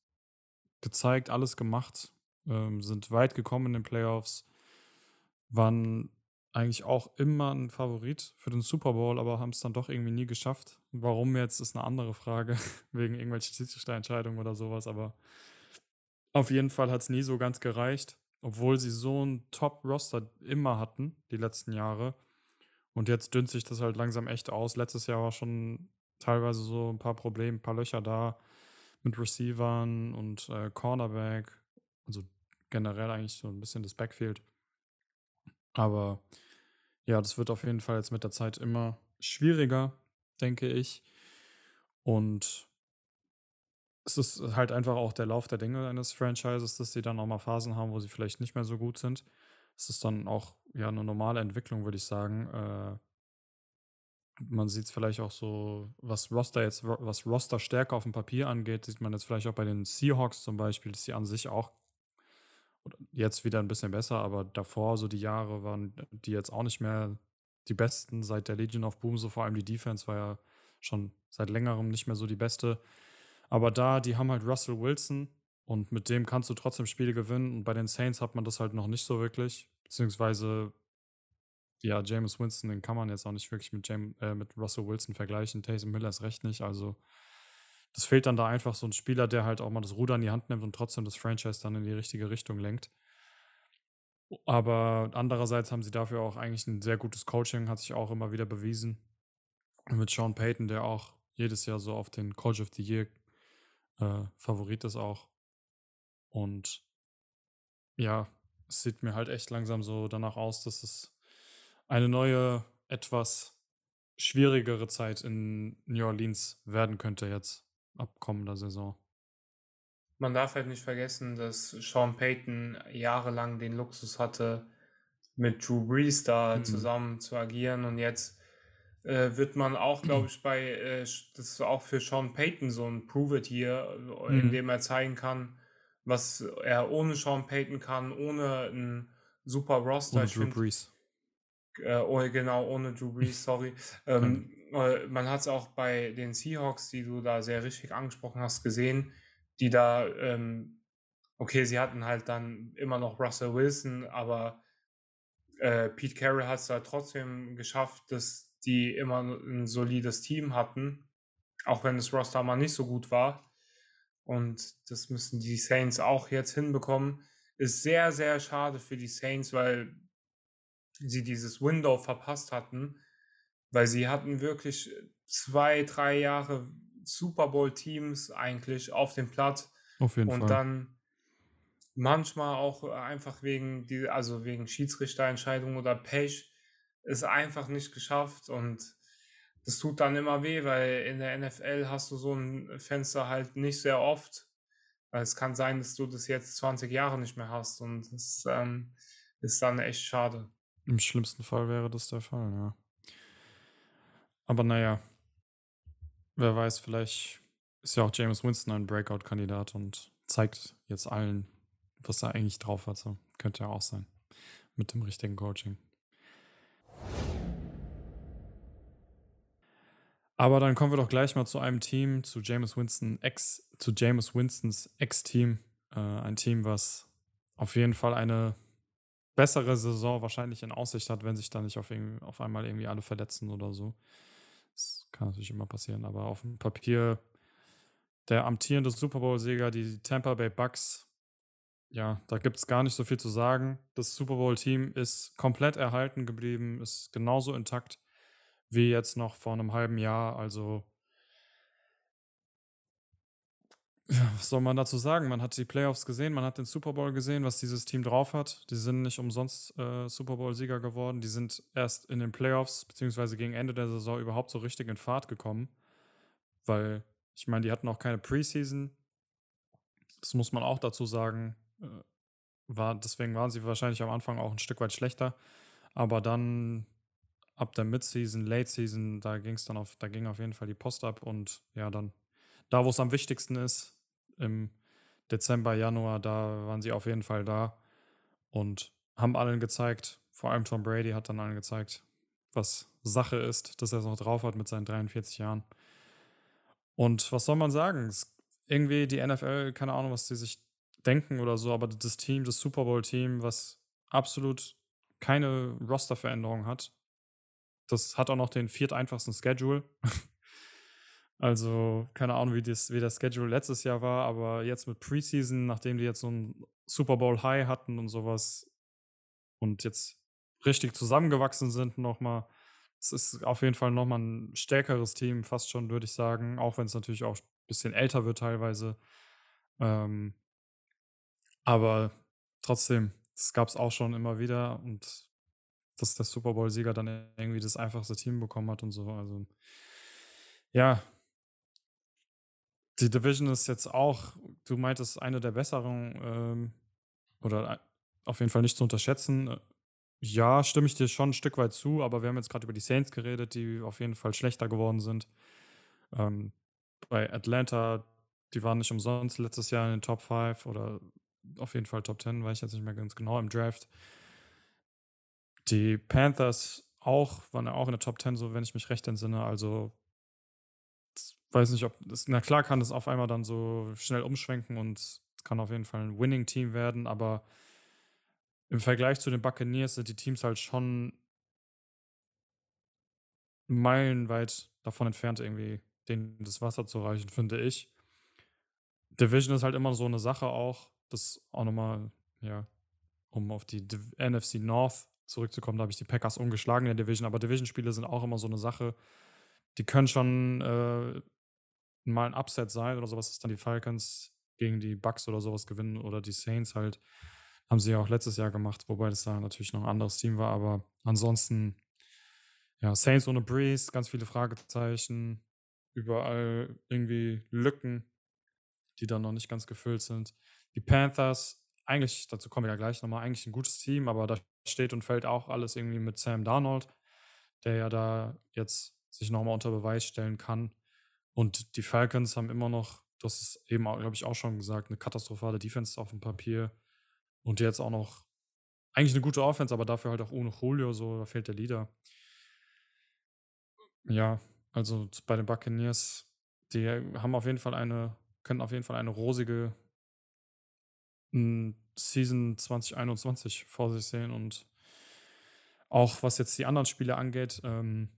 gezeigt, alles gemacht, ähm, sind weit gekommen in den Playoffs, waren eigentlich auch immer ein Favorit für den Super Bowl, aber haben es dann doch irgendwie nie geschafft. Warum jetzt, ist eine andere Frage, <laughs> wegen irgendwelchen Schiedsrichterentscheidungen oder sowas, aber auf jeden Fall hat es nie so ganz gereicht, obwohl sie so ein Top-Roster immer hatten, die letzten Jahre. Und jetzt dünnt sich das halt langsam echt aus. Letztes Jahr war schon teilweise so ein paar Probleme, ein paar Löcher da mit Receivern und äh, Cornerback. Also generell eigentlich so ein bisschen das Backfield. Aber ja, das wird auf jeden Fall jetzt mit der Zeit immer schwieriger, denke ich. Und es ist halt einfach auch der Lauf der Dinge eines Franchises, dass sie dann auch mal Phasen haben, wo sie vielleicht nicht mehr so gut sind. Es ist dann auch ja eine normale Entwicklung, würde ich sagen. Äh, man sieht es vielleicht auch so, was Roster jetzt, was Roster Stärke auf dem Papier angeht, sieht man jetzt vielleicht auch bei den Seahawks zum Beispiel, dass sie an sich auch jetzt wieder ein bisschen besser, aber davor, so die Jahre, waren die jetzt auch nicht mehr die besten seit der Legion of Boom. So vor allem die Defense war ja schon seit längerem nicht mehr so die beste. Aber da, die haben halt Russell Wilson und mit dem kannst du trotzdem Spiele gewinnen. Und bei den Saints hat man das halt noch nicht so wirklich. Beziehungsweise, ja, James Winston, den kann man jetzt auch nicht wirklich mit, James, äh, mit Russell Wilson vergleichen. Taysom Miller ist recht nicht. Also, das fehlt dann da einfach so ein Spieler, der halt auch mal das Ruder in die Hand nimmt und trotzdem das Franchise dann in die richtige Richtung lenkt. Aber andererseits haben sie dafür auch eigentlich ein sehr gutes Coaching, hat sich auch immer wieder bewiesen. Mit Sean Payton, der auch jedes Jahr so auf den Coach of the Year äh, Favorit ist auch. Und ja, es sieht mir halt echt langsam so danach aus, dass es eine neue, etwas schwierigere Zeit in New Orleans werden könnte jetzt ab kommender Saison. Man darf halt nicht vergessen, dass Sean Payton jahrelang den Luxus hatte, mit Drew Brees da mhm. zusammen zu agieren und jetzt äh, wird man auch, glaube <clears throat> ich, bei, äh, das ist auch für Sean Payton so ein Prove It hier, äh, mhm. in dem er zeigen kann, was er ohne Sean Payton kann, ohne ein super Roster. Ohne Drew find, Brees. Äh, oh, genau, ohne Drew Brees, <laughs> sorry. ähm, äh, man hat es auch bei den Seahawks, die du da sehr richtig angesprochen hast, gesehen, die da, ähm, okay, sie hatten halt dann immer noch Russell Wilson, aber äh, Pete Carroll hat es da trotzdem geschafft, dass die immer ein solides Team hatten, auch wenn das Roster mal nicht so gut war. Und das müssen die Saints auch jetzt hinbekommen. Ist sehr, sehr schade für die Saints, weil sie dieses Window verpasst hatten, weil sie hatten wirklich zwei, drei Jahre Super Bowl-Teams eigentlich auf dem Platz Auf jeden und Fall. dann manchmal auch einfach wegen die also wegen Schiedsrichterentscheidungen oder Pech es einfach nicht geschafft und das tut dann immer weh, weil in der NFL hast du so ein Fenster halt nicht sehr oft. Weil es kann sein, dass du das jetzt 20 Jahre nicht mehr hast und das ähm, ist dann echt schade. Im schlimmsten Fall wäre das der Fall, ja. Aber naja, wer weiß, vielleicht ist ja auch James Winston ein Breakout-Kandidat und zeigt jetzt allen, was er eigentlich drauf hat. So. Könnte ja auch sein. Mit dem richtigen Coaching. Aber dann kommen wir doch gleich mal zu einem Team, zu James Winston Ex, zu James Winstons Ex-Team. Äh, ein Team, was auf jeden Fall eine bessere Saison wahrscheinlich in Aussicht hat, wenn sich da nicht auf, auf einmal irgendwie alle verletzen oder so. Das kann natürlich immer passieren, aber auf dem Papier der amtierende Super Bowl-Sieger, die Tampa Bay Bucks, ja, da gibt es gar nicht so viel zu sagen. Das Super Bowl-Team ist komplett erhalten geblieben, ist genauso intakt wie jetzt noch vor einem halben Jahr. Also, ja, was soll man dazu sagen? Man hat die Playoffs gesehen, man hat den Super Bowl gesehen, was dieses Team drauf hat. Die sind nicht umsonst äh, Super Bowl-Sieger geworden. Die sind erst in den Playoffs, beziehungsweise gegen Ende der Saison überhaupt so richtig in Fahrt gekommen. Weil, ich meine, die hatten auch keine Preseason. Das muss man auch dazu sagen. Äh, war, deswegen waren sie wahrscheinlich am Anfang auch ein Stück weit schlechter. Aber dann ab der Midseason, Late Season, da ging es dann auf, da ging auf jeden Fall die Post ab und ja, dann da, wo es am wichtigsten ist, im Dezember, Januar, da waren sie auf jeden Fall da und haben allen gezeigt, vor allem Tom Brady hat dann allen gezeigt, was Sache ist, dass er es noch drauf hat mit seinen 43 Jahren. Und was soll man sagen? Es, irgendwie die NFL, keine Ahnung, was sie sich denken oder so, aber das Team, das Super Bowl-Team, was absolut keine Rosterveränderung hat, das hat auch noch den vierteinfachsten Schedule. <laughs> also, keine Ahnung, wie, das, wie der Schedule letztes Jahr war, aber jetzt mit Preseason, nachdem die jetzt so ein Super Bowl High hatten und sowas und jetzt richtig zusammengewachsen sind nochmal, es ist auf jeden Fall nochmal ein stärkeres Team, fast schon, würde ich sagen, auch wenn es natürlich auch ein bisschen älter wird teilweise. Ähm, aber trotzdem, das gab es auch schon immer wieder und dass der Super Bowl-Sieger dann irgendwie das einfachste Team bekommen hat und so. Also, ja. Die Division ist jetzt auch, du meintest, eine der besseren ähm, oder auf jeden Fall nicht zu unterschätzen. Ja, stimme ich dir schon ein Stück weit zu, aber wir haben jetzt gerade über die Saints geredet, die auf jeden Fall schlechter geworden sind. Ähm, bei Atlanta, die waren nicht umsonst letztes Jahr in den Top 5 oder auf jeden Fall Top 10, weiß ich jetzt nicht mehr ganz genau im Draft. Die Panthers auch, waren ja auch in der Top 10, so wenn ich mich recht entsinne. Also, weiß nicht, ob das, na klar kann das auf einmal dann so schnell umschwenken und kann auf jeden Fall ein Winning-Team werden, aber im Vergleich zu den Buccaneers sind die Teams halt schon meilenweit davon entfernt, irgendwie denen das Wasser zu reichen, finde ich. Division ist halt immer so eine Sache auch, das auch nochmal, ja, um auf die NFC North zurückzukommen, da habe ich die Packers ungeschlagen in der Division, aber Division-Spiele sind auch immer so eine Sache. Die können schon äh, mal ein Upset sein oder sowas, dass dann die Falcons gegen die Bucks oder sowas gewinnen oder die Saints halt. Haben sie ja auch letztes Jahr gemacht, wobei das da natürlich noch ein anderes Team war, aber ansonsten, ja, Saints ohne Breeze, ganz viele Fragezeichen, überall irgendwie Lücken, die dann noch nicht ganz gefüllt sind. Die Panthers, eigentlich, dazu kommen wir ja gleich nochmal, eigentlich ein gutes Team, aber da steht und fällt auch alles irgendwie mit Sam Darnold, der ja da jetzt sich nochmal unter Beweis stellen kann. Und die Falcons haben immer noch, das ist eben, glaube ich, auch schon gesagt, eine katastrophale Defense auf dem Papier. Und jetzt auch noch eigentlich eine gute Offense, aber dafür halt auch ohne Julio, so, da fehlt der Leader. Ja, also bei den Buccaneers, die haben auf jeden Fall eine, können auf jeden Fall eine rosige Season 2021 vor sich sehen und auch was jetzt die anderen Spiele angeht, ähm,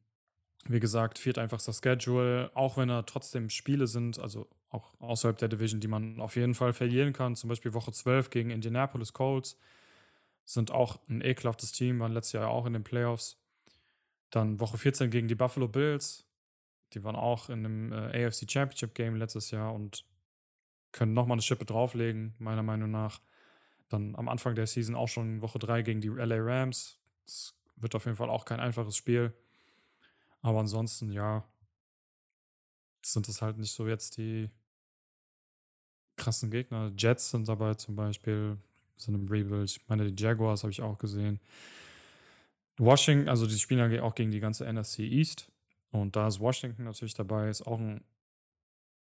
wie gesagt, fehlt einfach das Schedule, auch wenn er trotzdem Spiele sind, also auch außerhalb der Division, die man auf jeden Fall verlieren kann, zum Beispiel Woche 12 gegen Indianapolis Colts, sind auch ein ekelhaftes Team, waren letztes Jahr auch in den Playoffs. Dann Woche 14 gegen die Buffalo Bills, Die waren auch in einem äh, AFC Championship Game letztes Jahr und können nochmal eine Schippe drauflegen, meiner Meinung nach. Dann am Anfang der Season auch schon Woche 3 gegen die LA Rams. Das wird auf jeden Fall auch kein einfaches Spiel. Aber ansonsten, ja, sind es halt nicht so jetzt die krassen Gegner. Jets sind dabei zum Beispiel, sind im Rebuild. Ich meine, die Jaguars habe ich auch gesehen. Washington, also die spielen ja auch gegen die ganze NFC East. Und da ist Washington natürlich dabei, ist auch ein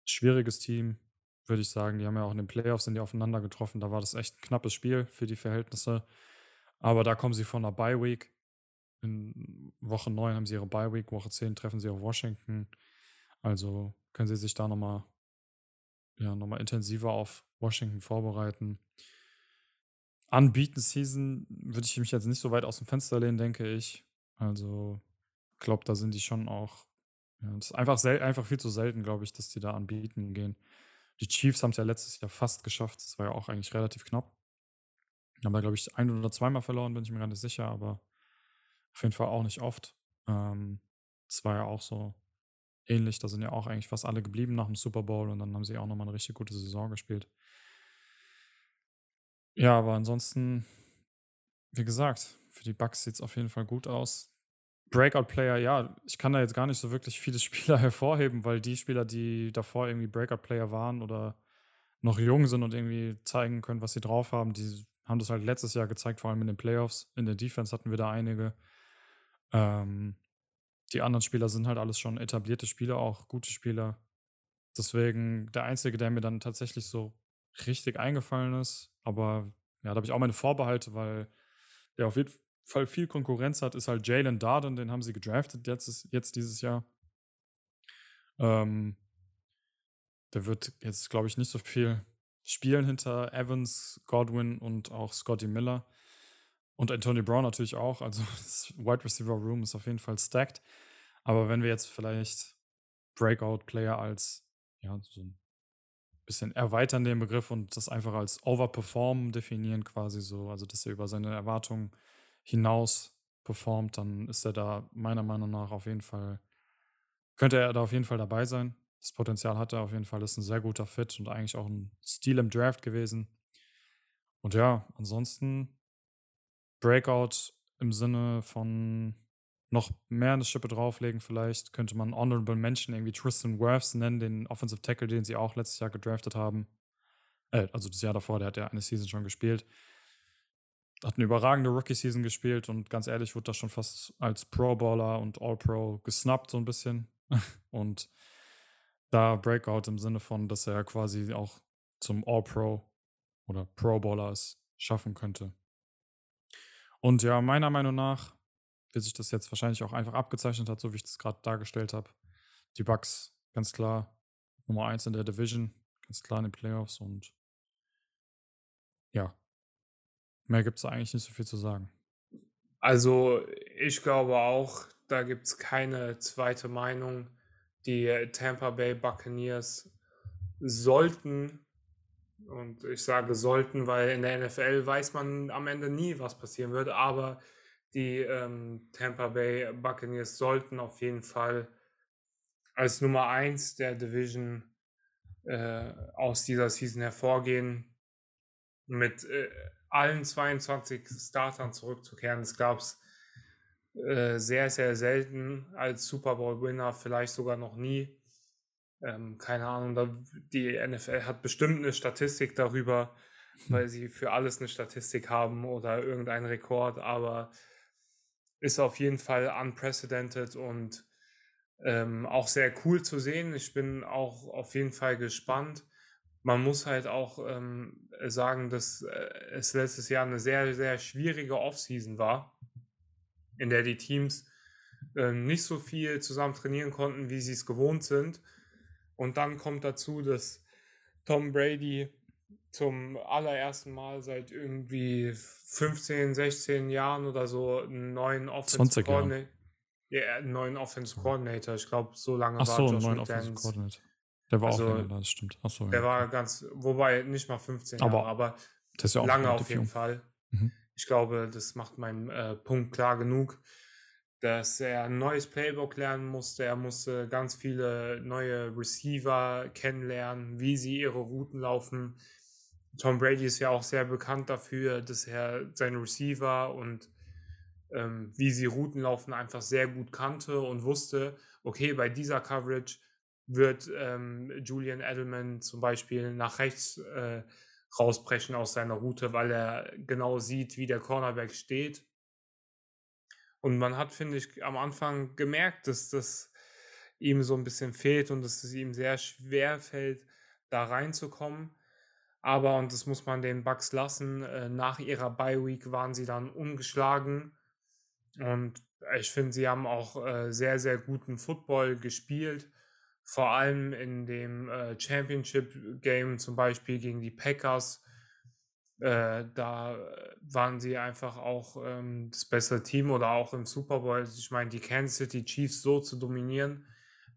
schwieriges Team, würde ich sagen. Die haben ja auch in den Playoffs sind die aufeinander getroffen. Da war das echt ein knappes Spiel für die Verhältnisse. Aber da kommen sie von einer Bye Week. In Woche 9 haben sie ihre Bye Week, Woche 10 treffen sie auf Washington. Also können sie sich da nochmal ja, noch intensiver auf Washington vorbereiten. Unbeaten Season würde ich mich jetzt nicht so weit aus dem Fenster lehnen, denke ich. Also, ich glaube, da sind die schon auch. Ja, das ist einfach, einfach viel zu selten, glaube ich, dass die da anbieten gehen. Die Chiefs haben es ja letztes Jahr fast geschafft. Das war ja auch eigentlich relativ knapp. Haben da, glaube ich, ein oder zweimal verloren, bin ich mir gar nicht sicher, aber auf jeden Fall auch nicht oft. Ähm, das war ja auch so ähnlich. Da sind ja auch eigentlich fast alle geblieben nach dem Super Bowl und dann haben sie auch nochmal eine richtig gute Saison gespielt. Ja, aber ansonsten, wie gesagt, für die Bucks sieht es auf jeden Fall gut aus. Breakout-Player, ja, ich kann da jetzt gar nicht so wirklich viele <laughs> Spieler hervorheben, weil die Spieler, die davor irgendwie Breakout-Player waren oder noch jung sind und irgendwie zeigen können, was sie drauf haben, die haben das halt letztes Jahr gezeigt, vor allem in den Playoffs. In der Defense hatten wir da einige. Ähm, die anderen Spieler sind halt alles schon etablierte Spieler, auch gute Spieler. Deswegen der Einzige, der mir dann tatsächlich so richtig eingefallen ist, aber ja, da habe ich auch meine Vorbehalte, weil der auf jeden Fall viel Konkurrenz hat, ist halt Jalen Darden, den haben sie gedraftet jetzt, jetzt dieses Jahr. Ähm, der wird jetzt, glaube ich, nicht so viel spielen hinter Evans, Godwin und auch Scotty Miller. Und Antonio Brown natürlich auch. Also <laughs> das Wide Receiver Room ist auf jeden Fall stacked. Aber wenn wir jetzt vielleicht Breakout-Player als ja, so ein bisschen erweitern den Begriff und das einfach als Overperform definieren, quasi so, also dass er über seine Erwartungen hinaus performt, dann ist er da meiner Meinung nach auf jeden Fall, könnte er da auf jeden Fall dabei sein. Das Potenzial hat er auf jeden Fall, ist ein sehr guter Fit und eigentlich auch ein Stil im Draft gewesen. Und ja, ansonsten Breakout im Sinne von noch mehr eine Schippe drauflegen, vielleicht könnte man Honorable Mention irgendwie Tristan Wirfs nennen, den Offensive Tackle, den sie auch letztes Jahr gedraftet haben. Äh, also das Jahr davor, der hat ja eine Season schon gespielt. Hat eine überragende Rookie-Season gespielt und ganz ehrlich, wurde das schon fast als Pro-Baller und All-Pro gesnappt, so ein bisschen. <laughs> und da Breakout im Sinne von, dass er quasi auch zum All-Pro oder Pro-Baller es schaffen könnte. Und ja, meiner Meinung nach, wie sich das jetzt wahrscheinlich auch einfach abgezeichnet hat, so wie ich das gerade dargestellt habe, die Bucks ganz klar Nummer 1 in der Division, ganz klar in den Playoffs und ja, mehr gibt es eigentlich nicht so viel zu sagen. Also ich glaube auch, da gibt es keine zweite Meinung. Die Tampa Bay Buccaneers sollten und ich sage sollten, weil in der NFL weiß man am Ende nie, was passieren wird. Aber die ähm, Tampa Bay Buccaneers sollten auf jeden Fall als Nummer 1 der Division äh, aus dieser Season hervorgehen. Mit äh, allen 22 Startern zurückzukehren. Das gab es äh, sehr, sehr selten als Super Bowl-Winner, vielleicht sogar noch nie ähm, keine Ahnung, da, die NFL hat bestimmt eine Statistik darüber, weil sie für alles eine Statistik haben oder irgendeinen Rekord, aber ist auf jeden Fall unprecedented und ähm, auch sehr cool zu sehen. Ich bin auch auf jeden Fall gespannt. Man muss halt auch ähm, sagen, dass äh, es letztes Jahr eine sehr, sehr schwierige Offseason war, in der die Teams äh, nicht so viel zusammen trainieren konnten, wie sie es gewohnt sind. Und dann kommt dazu, dass Tom Brady zum allerersten Mal seit irgendwie 15, 16 Jahren oder so einen neuen Offensive Coordinator. Ja, einen neuen Offensive Coordinator. Ich glaube, so lange Ach war so, Josh neuen Offensive Coordinator. Der war also, auch länger, das stimmt. Ach so, der ja. war ganz, wobei nicht mal 15 aber, Jahre, aber ja lange auf jeden Fall. Mhm. Ich glaube, das macht meinen äh, Punkt klar genug. Dass er ein neues Playbook lernen musste. Er musste ganz viele neue Receiver kennenlernen, wie sie ihre Routen laufen. Tom Brady ist ja auch sehr bekannt dafür, dass er seine Receiver und ähm, wie sie Routen laufen einfach sehr gut kannte und wusste, okay, bei dieser Coverage wird ähm, Julian Edelman zum Beispiel nach rechts äh, rausbrechen aus seiner Route, weil er genau sieht, wie der Cornerback steht. Und man hat, finde ich, am Anfang gemerkt, dass das ihm so ein bisschen fehlt und dass es ihm sehr schwer fällt, da reinzukommen. Aber, und das muss man den Bucks lassen, äh, nach ihrer Bye Week waren sie dann ungeschlagen. Und ich finde, sie haben auch äh, sehr, sehr guten Football gespielt. Vor allem in dem äh, Championship Game, zum Beispiel gegen die Packers. Äh, da waren sie einfach auch ähm, das bessere Team oder auch im Super Bowl. Also ich meine, die Kansas City Chiefs so zu dominieren,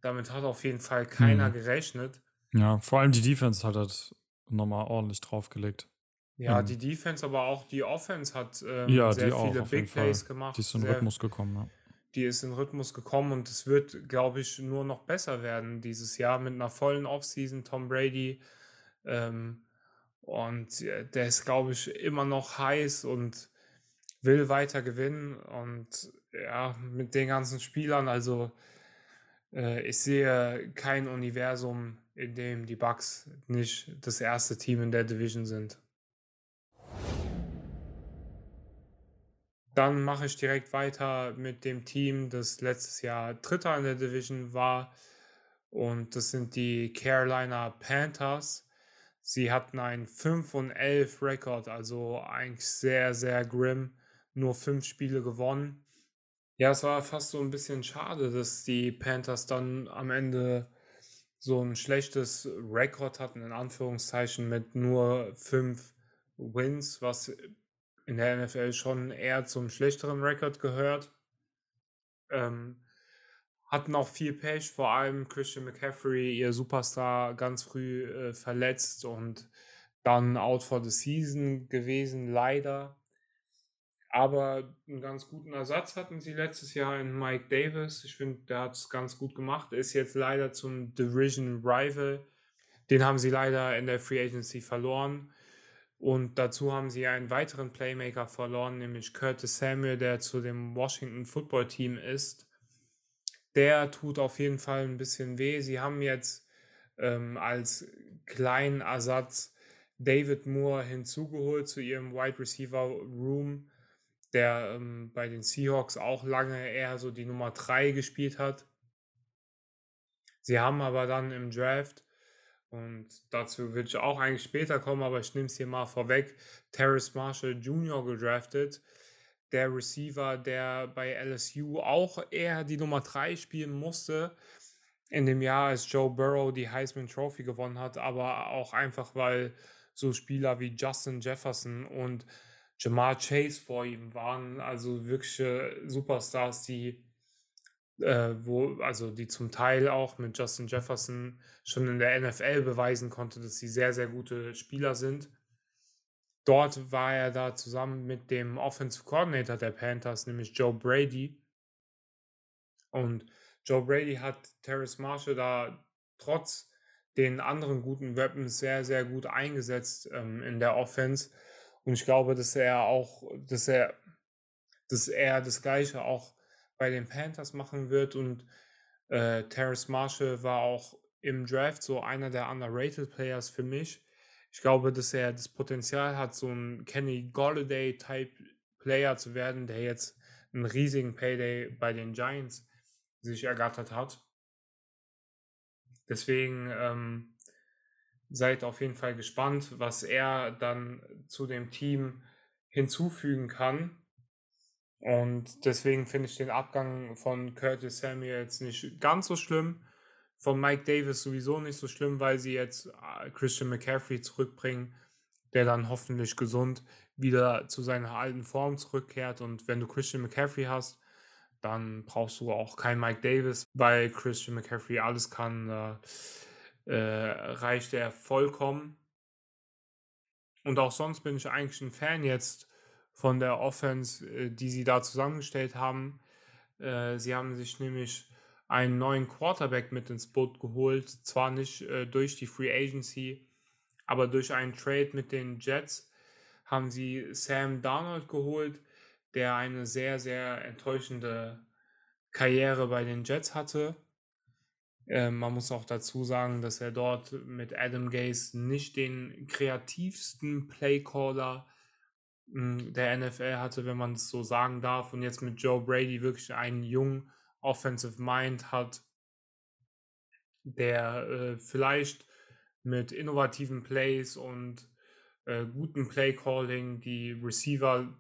damit hat auf jeden Fall keiner mhm. gerechnet. Ja, vor allem die Defense hat halt nochmal ordentlich draufgelegt. Ja, mhm. die Defense, aber auch die Offense hat ähm, ja, sehr viele Big Plays gemacht. Die ist in sehr, Rhythmus gekommen, ja. Die ist in Rhythmus gekommen und es wird, glaube ich, nur noch besser werden dieses Jahr mit einer vollen Offseason. Tom Brady ähm, und der ist, glaube ich, immer noch heiß und will weiter gewinnen und ja, mit den ganzen Spielern, also äh, ich sehe kein Universum, in dem die Bucks nicht das erste Team in der Division sind. Dann mache ich direkt weiter mit dem Team, das letztes Jahr Dritter in der Division war. Und das sind die Carolina Panthers. Sie hatten einen 5 und 11 Rekord, also eigentlich sehr, sehr grim. Nur fünf Spiele gewonnen. Ja, es war fast so ein bisschen schade, dass die Panthers dann am Ende so ein schlechtes Rekord hatten, in Anführungszeichen, mit nur fünf Wins, was in der NFL schon eher zum schlechteren Rekord gehört. Ähm, hatten auch viel Pech, vor allem Christian McCaffrey, ihr Superstar, ganz früh äh, verletzt und dann out for the season gewesen, leider. Aber einen ganz guten Ersatz hatten sie letztes Jahr in Mike Davis. Ich finde, der hat es ganz gut gemacht. Ist jetzt leider zum Division Rival. Den haben sie leider in der Free Agency verloren. Und dazu haben sie einen weiteren Playmaker verloren, nämlich Curtis Samuel, der zu dem Washington Football Team ist. Der tut auf jeden Fall ein bisschen weh. Sie haben jetzt ähm, als kleinen Ersatz David Moore hinzugeholt zu ihrem Wide Receiver Room, der ähm, bei den Seahawks auch lange eher so die Nummer 3 gespielt hat. Sie haben aber dann im Draft und dazu will ich auch eigentlich später kommen, aber ich nehme es hier mal vorweg. Terrace Marshall Jr. gedraftet. Der Receiver, der bei LSU auch eher die Nummer 3 spielen musste. In dem Jahr, als Joe Burrow die Heisman Trophy gewonnen hat, aber auch einfach, weil so Spieler wie Justin Jefferson und Jamal Chase vor ihm waren. Also wirkliche Superstars, die äh, wo, also die zum Teil auch mit Justin Jefferson schon in der NFL beweisen konnte, dass sie sehr, sehr gute Spieler sind. Dort war er da zusammen mit dem Offensive Coordinator der Panthers, nämlich Joe Brady. Und Joe Brady hat Terrace Marshall da trotz den anderen guten Weapons sehr, sehr gut eingesetzt ähm, in der Offense. Und ich glaube, dass er auch, dass er, dass er das Gleiche auch bei den Panthers machen wird. Und äh, Terrace Marshall war auch im Draft so einer der underrated Players für mich. Ich glaube, dass er das Potenzial hat, so ein Kenny Golladay-Type Player zu werden, der jetzt einen riesigen Payday bei den Giants sich ergattert hat. Deswegen ähm, seid auf jeden Fall gespannt, was er dann zu dem Team hinzufügen kann. Und deswegen finde ich den Abgang von Curtis Samuel jetzt nicht ganz so schlimm. Von Mike Davis sowieso nicht so schlimm, weil sie jetzt äh, Christian McCaffrey zurückbringen, der dann hoffentlich gesund wieder zu seiner alten Form zurückkehrt. Und wenn du Christian McCaffrey hast, dann brauchst du auch keinen Mike Davis, weil Christian McCaffrey alles kann. Da äh, reicht er vollkommen. Und auch sonst bin ich eigentlich ein Fan jetzt von der Offense, äh, die sie da zusammengestellt haben. Äh, sie haben sich nämlich einen neuen Quarterback mit ins Boot geholt, zwar nicht äh, durch die Free Agency, aber durch einen Trade mit den Jets haben sie Sam Darnold geholt, der eine sehr, sehr enttäuschende Karriere bei den Jets hatte. Äh, man muss auch dazu sagen, dass er dort mit Adam Gase nicht den kreativsten Playcaller hm, der NFL hatte, wenn man es so sagen darf. Und jetzt mit Joe Brady wirklich einen jungen Offensive Mind hat, der äh, vielleicht mit innovativen Plays und äh, guten Play Calling die Receiver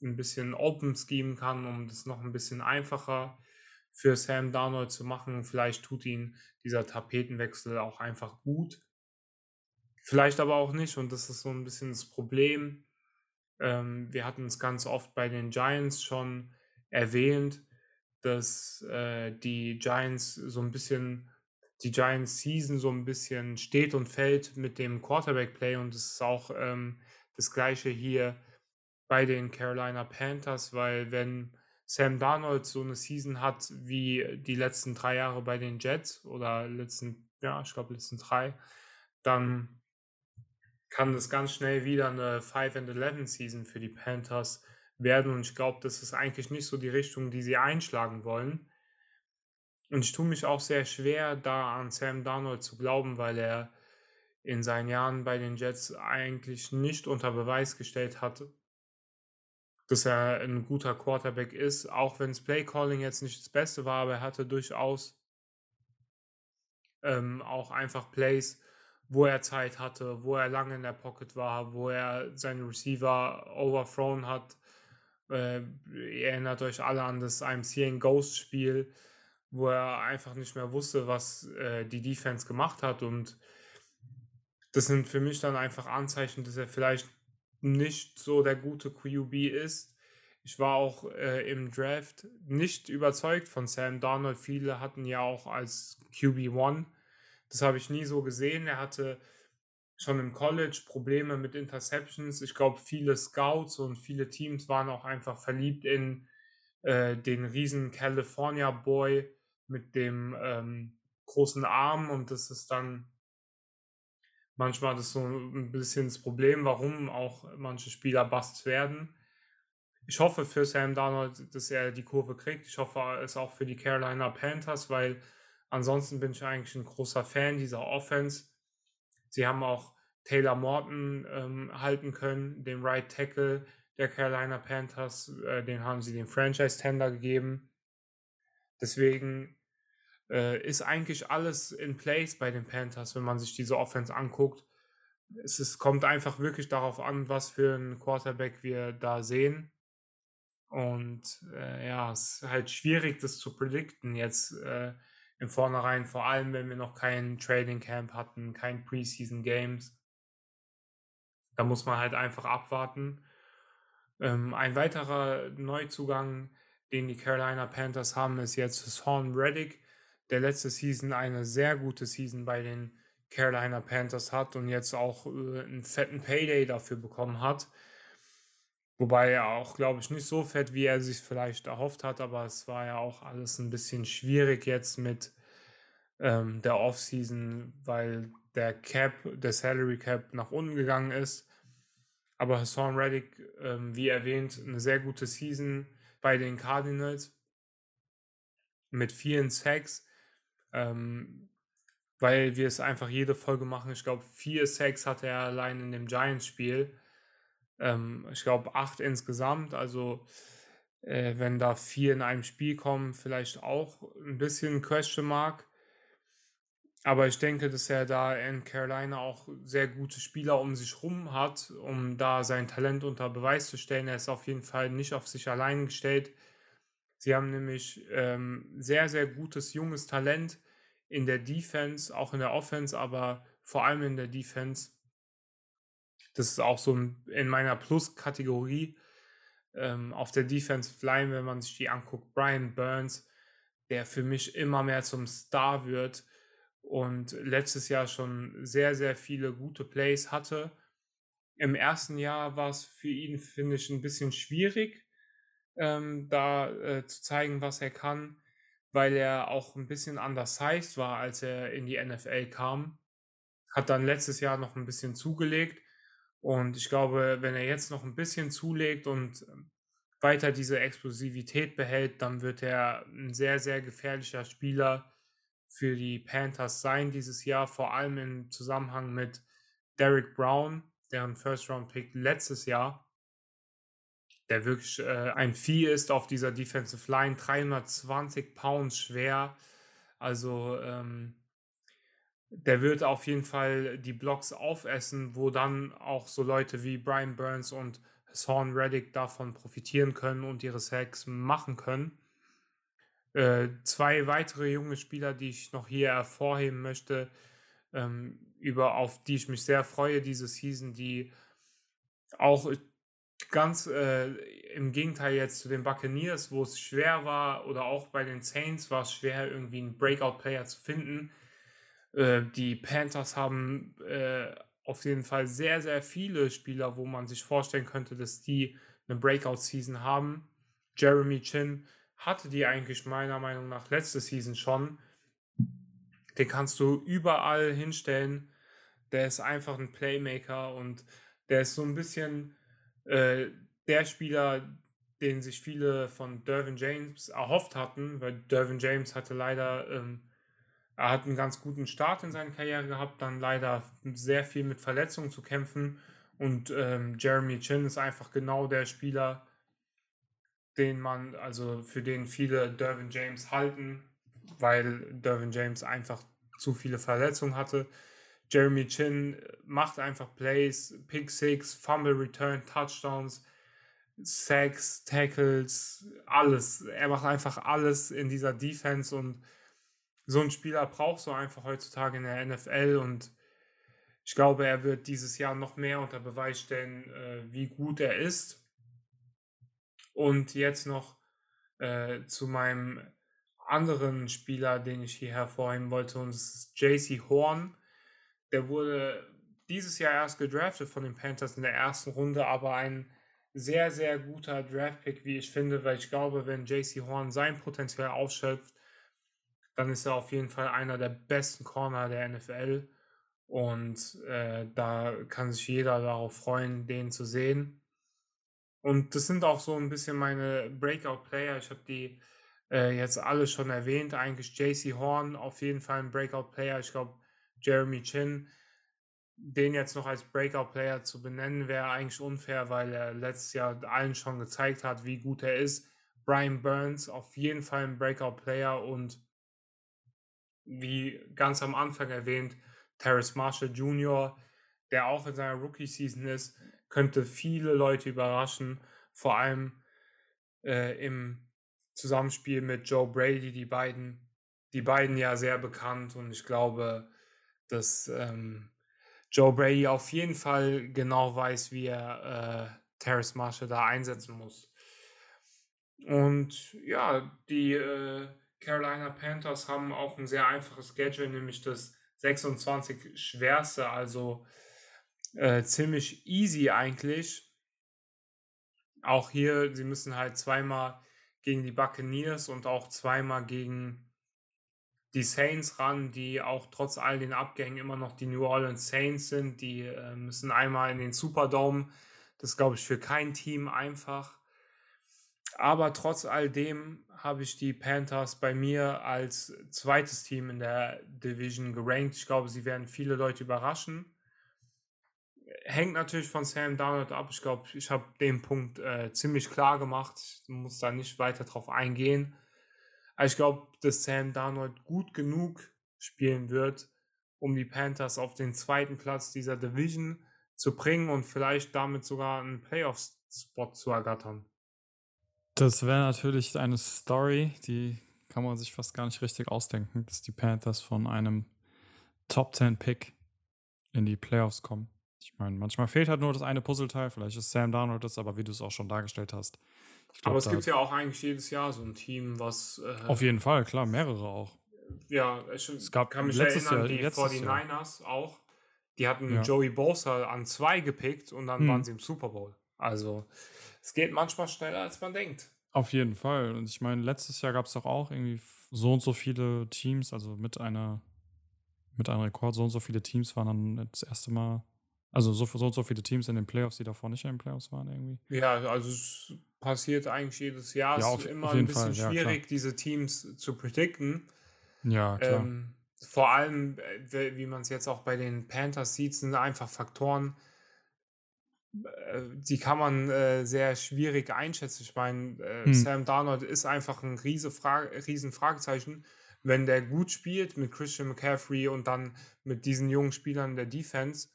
ein bisschen open schemen kann, um das noch ein bisschen einfacher für Sam Darnold zu machen. Vielleicht tut ihn dieser Tapetenwechsel auch einfach gut. Vielleicht aber auch nicht. Und das ist so ein bisschen das Problem. Ähm, wir hatten es ganz oft bei den Giants schon erwähnt, dass äh, die Giants so ein bisschen, die Giants Season so ein bisschen steht und fällt mit dem Quarterback-Play und es ist auch ähm, das gleiche hier bei den Carolina Panthers, weil wenn Sam Darnold so eine Season hat wie die letzten drei Jahre bei den Jets oder letzten, ja, ich glaube letzten drei, dann kann das ganz schnell wieder eine 5 and 11 Season für die Panthers werden und ich glaube, das ist eigentlich nicht so die Richtung, die sie einschlagen wollen. Und ich tue mich auch sehr schwer, da an Sam Darnold zu glauben, weil er in seinen Jahren bei den Jets eigentlich nicht unter Beweis gestellt hat, dass er ein guter Quarterback ist, auch wenn das Playcalling jetzt nicht das Beste war, aber er hatte durchaus ähm, auch einfach Plays, wo er Zeit hatte, wo er lange in der Pocket war, wo er seinen Receiver overthrown hat. Äh, ihr erinnert euch alle an das IMC Ghost Spiel, wo er einfach nicht mehr wusste, was äh, die Defense gemacht hat und das sind für mich dann einfach Anzeichen, dass er vielleicht nicht so der gute QB ist. Ich war auch äh, im Draft nicht überzeugt von Sam Darnold. Viele hatten ja auch als QB1. Das habe ich nie so gesehen. Er hatte schon im College Probleme mit Interceptions. Ich glaube, viele Scouts und viele Teams waren auch einfach verliebt in äh, den riesen California Boy mit dem ähm, großen Arm und das ist dann manchmal das so ein bisschen das Problem, warum auch manche Spieler Busts werden. Ich hoffe für Sam Darnold, dass er die Kurve kriegt. Ich hoffe es auch für die Carolina Panthers, weil ansonsten bin ich eigentlich ein großer Fan dieser Offense. Sie haben auch Taylor Morton ähm, halten können, den Right Tackle der Carolina Panthers. Äh, den haben sie den Franchise-Tender gegeben. Deswegen äh, ist eigentlich alles in place bei den Panthers, wenn man sich diese Offense anguckt. Es ist, kommt einfach wirklich darauf an, was für einen Quarterback wir da sehen. Und äh, ja, es ist halt schwierig, das zu predikten jetzt äh, im Vornherein, vor allem wenn wir noch kein Trading Camp hatten, kein Preseason Games. Da muss man halt einfach abwarten. Ähm, ein weiterer Neuzugang, den die Carolina Panthers haben, ist jetzt Sean Reddick der letzte Season eine sehr gute Season bei den Carolina Panthers hat und jetzt auch äh, einen fetten Payday dafür bekommen hat. Wobei er auch, glaube ich, nicht so fett, wie er sich vielleicht erhofft hat, aber es war ja auch alles ein bisschen schwierig jetzt mit ähm, der Offseason, weil der Cap, der Salary Cap nach unten gegangen ist. Aber Hassan Reddick, ähm, wie erwähnt, eine sehr gute Season bei den Cardinals mit vielen Sacks ähm, weil wir es einfach jede Folge machen. Ich glaube, vier Sacks hatte er allein in dem Giants-Spiel. Ähm, ich glaube, acht insgesamt. Also, äh, wenn da vier in einem Spiel kommen, vielleicht auch ein bisschen Question Mark. Aber ich denke, dass er da in Carolina auch sehr gute Spieler um sich rum hat, um da sein Talent unter Beweis zu stellen. Er ist auf jeden Fall nicht auf sich allein gestellt. Sie haben nämlich ähm, sehr, sehr gutes junges Talent in der Defense, auch in der Offense, aber vor allem in der Defense. Das ist auch so in meiner Plus-Kategorie. Ähm, auf der Defense Line, wenn man sich die anguckt, Brian Burns, der für mich immer mehr zum Star wird und letztes Jahr schon sehr, sehr viele gute Plays hatte. Im ersten Jahr war es für ihn, finde ich, ein bisschen schwierig, ähm, da äh, zu zeigen, was er kann, weil er auch ein bisschen undersized war, als er in die NFL kam. Hat dann letztes Jahr noch ein bisschen zugelegt. Und ich glaube, wenn er jetzt noch ein bisschen zulegt und ähm, weiter diese Explosivität behält, dann wird er ein sehr, sehr gefährlicher Spieler für die Panthers sein dieses Jahr, vor allem im Zusammenhang mit Derek Brown, deren First-Round-Pick letztes Jahr, der wirklich äh, ein Vieh ist auf dieser Defensive Line, 320 Pounds schwer. Also ähm, der wird auf jeden Fall die Blocks aufessen, wo dann auch so Leute wie Brian Burns und Hassan Reddick davon profitieren können und ihre Sacks machen können. Äh, zwei weitere junge Spieler, die ich noch hier hervorheben möchte, ähm, über auf die ich mich sehr freue diese Season, die auch ganz äh, im Gegenteil jetzt zu den Buccaneers, wo es schwer war, oder auch bei den Saints war es schwer, irgendwie einen Breakout-Player zu finden. Äh, die Panthers haben äh, auf jeden Fall sehr, sehr viele Spieler, wo man sich vorstellen könnte, dass die eine Breakout-Season haben. Jeremy Chin hatte die eigentlich meiner Meinung nach letzte Season schon. Den kannst du überall hinstellen. Der ist einfach ein Playmaker und der ist so ein bisschen äh, der Spieler, den sich viele von Dervin James erhofft hatten, weil Dervin James hatte leider, ähm, er hat einen ganz guten Start in seiner Karriere gehabt, dann leider sehr viel mit Verletzungen zu kämpfen und ähm, Jeremy Chin ist einfach genau der Spieler, den man, also für den viele Dervin James halten, weil Dervin James einfach zu viele Verletzungen hatte. Jeremy Chin macht einfach Plays, Pick Six, Fumble Return, Touchdowns, Sacks, Tackles, alles. Er macht einfach alles in dieser Defense und so ein Spieler brauchst du einfach heutzutage in der NFL und ich glaube, er wird dieses Jahr noch mehr unter Beweis stellen, äh, wie gut er ist. Und jetzt noch äh, zu meinem anderen Spieler, den ich hier hervorheben wollte, und das ist JC Horn. Der wurde dieses Jahr erst gedraftet von den Panthers in der ersten Runde, aber ein sehr, sehr guter Draftpick, wie ich finde, weil ich glaube, wenn JC Horn sein Potenzial ausschöpft, dann ist er auf jeden Fall einer der besten Corner der NFL. Und äh, da kann sich jeder darauf freuen, den zu sehen. Und das sind auch so ein bisschen meine Breakout-Player. Ich habe die äh, jetzt alle schon erwähnt. Eigentlich JC Horn auf jeden Fall ein Breakout-Player. Ich glaube, Jeremy Chin, den jetzt noch als Breakout-Player zu benennen, wäre eigentlich unfair, weil er letztes Jahr allen schon gezeigt hat, wie gut er ist. Brian Burns auf jeden Fall ein Breakout-Player und wie ganz am Anfang erwähnt, Terrace Marshall Jr., der auch in seiner Rookie-Season ist, könnte viele Leute überraschen, vor allem äh, im Zusammenspiel mit Joe Brady, die beiden, die beiden ja sehr bekannt und ich glaube, dass ähm, Joe Brady auf jeden Fall genau weiß, wie er äh, Terrace Marshall da einsetzen muss. Und ja, die äh, Carolina Panthers haben auch ein sehr einfaches Schedule, nämlich das 26 schwerste, also äh, ziemlich easy eigentlich. Auch hier, sie müssen halt zweimal gegen die Buccaneers und auch zweimal gegen die Saints ran, die auch trotz all den Abgängen immer noch die New Orleans Saints sind. Die äh, müssen einmal in den Superdome. Das glaube ich für kein Team einfach. Aber trotz all dem habe ich die Panthers bei mir als zweites Team in der Division gerankt. Ich glaube, sie werden viele Leute überraschen. Hängt natürlich von Sam Darnold ab. Ich glaube, ich habe den Punkt äh, ziemlich klar gemacht. Ich muss da nicht weiter drauf eingehen. Aber ich glaube, dass Sam Darnold gut genug spielen wird, um die Panthers auf den zweiten Platz dieser Division zu bringen und vielleicht damit sogar einen Playoff-Spot zu ergattern. Das wäre natürlich eine Story, die kann man sich fast gar nicht richtig ausdenken, dass die Panthers von einem Top 10 Pick in die Playoffs kommen. Ich meine, manchmal fehlt halt nur das eine Puzzleteil, vielleicht ist Sam Darnold das, aber wie du es auch schon dargestellt hast, Glaub, Aber es gibt ja auch eigentlich jedes Jahr so ein Team, was. Äh, auf jeden Fall, klar, mehrere auch. Ja, ich es gab kann mich letztes erinnern, Jahr, die 49ers Jahr. auch. Die hatten ja. Joey Bosa an zwei gepickt und dann hm. waren sie im Super Bowl. Also, es geht manchmal schneller, als man denkt. Auf jeden Fall. Und ich meine, letztes Jahr gab es doch auch irgendwie so und so viele Teams, also mit einer mit einem Rekord, so und so viele Teams waren dann das erste Mal, also so, so und so viele Teams in den Playoffs, die davor nicht in den Playoffs waren irgendwie. Ja, also es passiert eigentlich jedes Jahr. Ja, Es auf, ist immer ein bisschen Fall, ja, schwierig, diese Teams zu predikten. Ja, klar. Ähm, vor allem, äh, wie man es jetzt auch bei den Panthers sieht, sind einfach Faktoren, die kann man äh, sehr schwierig einschätzen. Ich meine, äh, Hm. Sam Darnold ist einfach ein riese Fra riesen Fragezeichen. Wenn der gut spielt mit Christian McCaffrey und dann mit diesen jungen Spielern der Defense,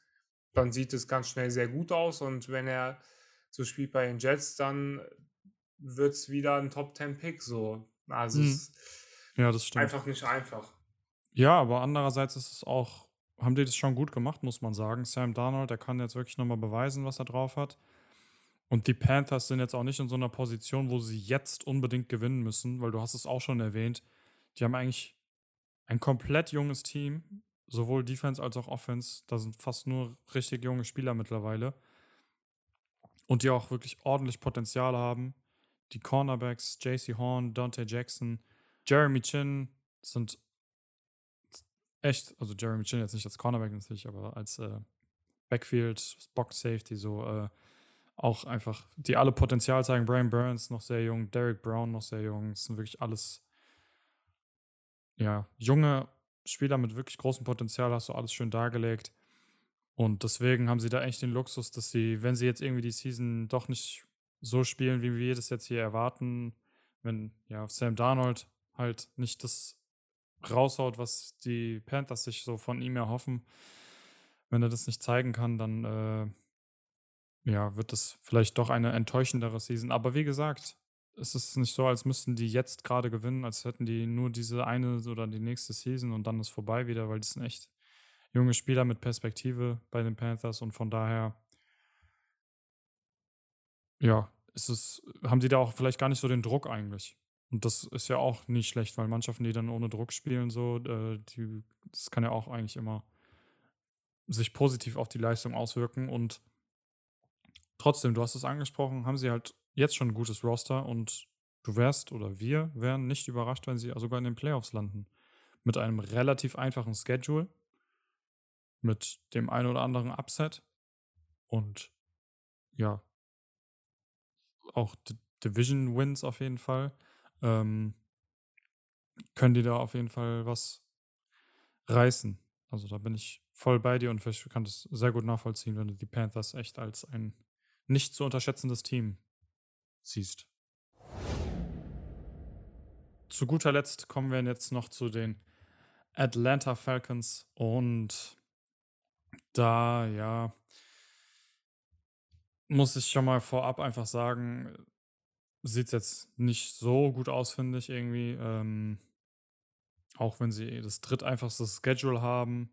dann sieht es ganz schnell sehr gut aus. Und wenn er so spielt bei den Jets, dann wird es wieder ein Top 10 Pick. So. Also Hm. es ist Ja, das stimmt. einfach nicht einfach. Ja, aber andererseits ist es auch, haben die das schon gut gemacht, muss man sagen. Sam Darnold, der kann jetzt wirklich nochmal beweisen, was er drauf hat. Und die Panthers sind jetzt auch nicht in so einer Position, wo sie jetzt unbedingt gewinnen müssen, weil du hast es auch schon erwähnt. Die haben eigentlich ein komplett junges Team, sowohl Defense als auch Offense. Da sind fast nur richtig junge Spieler mittlerweile. Und die auch wirklich ordentlich Potenzial haben. Die Cornerbacks, JC Horn, Dante Jackson, Jeremy Chin sind echt, also Jeremy Chin jetzt nicht als Cornerback natürlich, aber als äh, Backfield, Box Safety, so äh, auch einfach, die alle Potenzial zeigen. Brian Burns noch sehr jung, Derek Brown noch sehr jung. Das sind wirklich alles, ja, junge Spieler mit wirklich großem Potenzial, hast du alles schön dargelegt. Und deswegen haben sie da echt den Luxus, dass sie, wenn sie jetzt irgendwie die Season doch nicht so spielen, wie wir das jetzt hier erwarten, wenn ja Sam Darnold halt nicht das raushaut, was die Panthers sich so von ihm erhoffen, wenn er das nicht zeigen kann, dann äh, ja, wird das vielleicht doch eine enttäuschendere Season. Aber wie gesagt, es ist nicht so, als müssten die jetzt gerade gewinnen, als hätten die nur diese eine oder die nächste Season und dann ist vorbei wieder, weil die sind echt junge Spieler mit Perspektive bei den Panthers und von daher, ja, ist es, haben die da auch vielleicht gar nicht so den Druck eigentlich. Und das ist ja auch nicht schlecht, weil Mannschaften, die dann ohne Druck spielen, so, äh, die, das kann ja auch eigentlich immer sich positiv auf die Leistung auswirken. Und trotzdem, du hast es angesprochen, haben sie halt jetzt schon ein gutes Roster und du wärst oder wir wären nicht überrascht, wenn sie sogar in den Playoffs landen. Mit einem relativ einfachen Schedule, mit dem einen oder anderen Upset und ja, auch Division Wins auf jeden Fall. Ähm, können die da auf jeden Fall was reißen. Also da bin ich voll bei dir und ich kann das sehr gut nachvollziehen, wenn du die Panthers echt als ein nicht zu unterschätzendes Team siehst. Zu guter Letzt kommen wir jetzt noch zu den Atlanta Falcons und da, ja, muss ich schon mal vorab einfach sagen, sieht es jetzt nicht so gut aus, finde ich irgendwie. Ähm, auch wenn sie das dritteinfachste Schedule haben.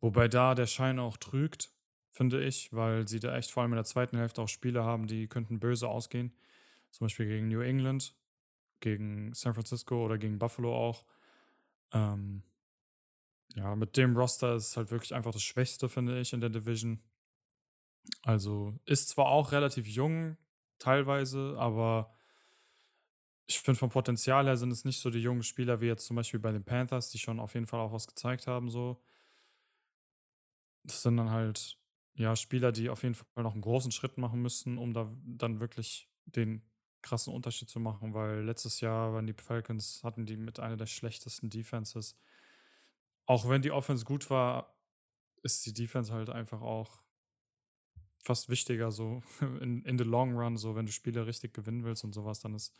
Wobei da der Schein auch trügt, finde ich, weil sie da echt vor allem in der zweiten Hälfte auch Spiele haben, die könnten böse ausgehen. Zum Beispiel gegen New England, gegen San Francisco oder gegen Buffalo auch. Ähm, ja, mit dem Roster ist halt wirklich einfach das Schwächste, finde ich, in der Division. Also ist zwar auch relativ jung, teilweise, aber ich finde vom Potenzial her sind es nicht so die jungen Spieler wie jetzt zum Beispiel bei den Panthers, die schon auf jeden Fall auch was gezeigt haben, so. Das sind dann halt, ja, Spieler, die auf jeden Fall noch einen großen Schritt machen müssen, um da dann wirklich den krassen Unterschied zu machen, weil letztes Jahr waren die Falcons, hatten die mit einer der schlechtesten Defenses. Auch wenn die Offense gut war, ist die Defense halt einfach auch fast wichtiger, so <laughs> in, in the long run, so wenn du Spiele richtig gewinnen willst und sowas, dann ist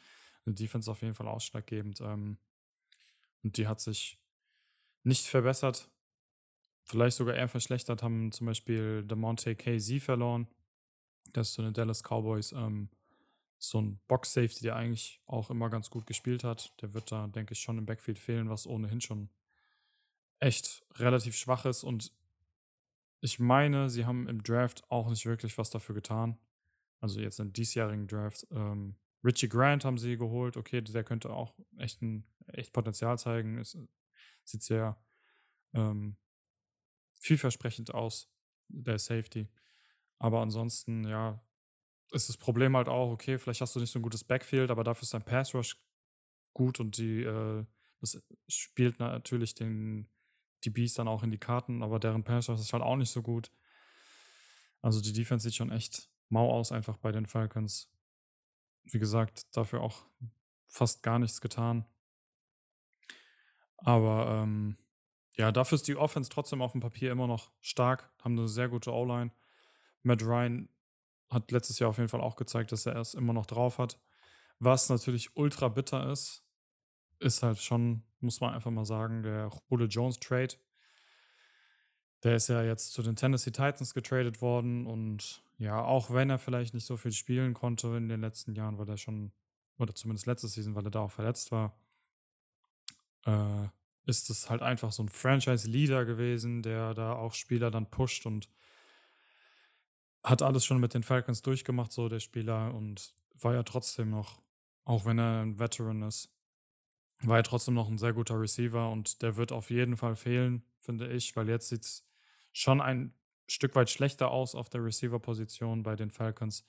eine Defense auf jeden Fall ausschlaggebend. Ähm, und die hat sich nicht verbessert, vielleicht sogar eher verschlechtert, haben zum Beispiel der Monte KZ verloren. Das ist so eine Dallas Cowboys, ähm, so ein Box-Safety, der eigentlich auch immer ganz gut gespielt hat. Der wird da, denke ich, schon im Backfield fehlen, was ohnehin schon echt relativ schwach ist. Und ich meine, sie haben im Draft auch nicht wirklich was dafür getan. Also jetzt im diesjährigen Draft. Ähm, Richie Grant haben sie geholt. Okay, der könnte auch echt, ein, echt Potenzial zeigen. Es sieht sehr ähm, vielversprechend aus, der Safety. Aber ansonsten, ja, ist das Problem halt auch, okay, vielleicht hast du nicht so ein gutes Backfield, aber dafür ist dein Pass Rush gut und die, äh, das spielt natürlich den, die dann auch in die Karten, aber deren Pass ist halt auch nicht so gut. Also die Defense sieht schon echt mau aus, einfach bei den Falcons. Wie gesagt, dafür auch fast gar nichts getan. Aber ähm, ja, dafür ist die Offense trotzdem auf dem Papier immer noch stark, haben eine sehr gute O-Line. Matt Ryan hat letztes Jahr auf jeden Fall auch gezeigt, dass er es immer noch drauf hat. Was natürlich ultra bitter ist, ist halt schon, muss man einfach mal sagen, der Julio Jones Trade. Der ist ja jetzt zu den Tennessee Titans getradet worden und ja, auch wenn er vielleicht nicht so viel spielen konnte in den letzten Jahren, weil er schon, oder zumindest letzte Season, weil er da auch verletzt war, äh, ist es halt einfach so ein Franchise-Leader gewesen, der da auch Spieler dann pusht und hat alles schon mit den Falcons durchgemacht, so der Spieler, und war ja trotzdem noch, auch wenn er ein Veteran ist, war er trotzdem noch ein sehr guter Receiver und der wird auf jeden Fall fehlen, finde ich, weil jetzt sieht es schon ein Stück weit schlechter aus auf der Receiver-Position bei den Falcons.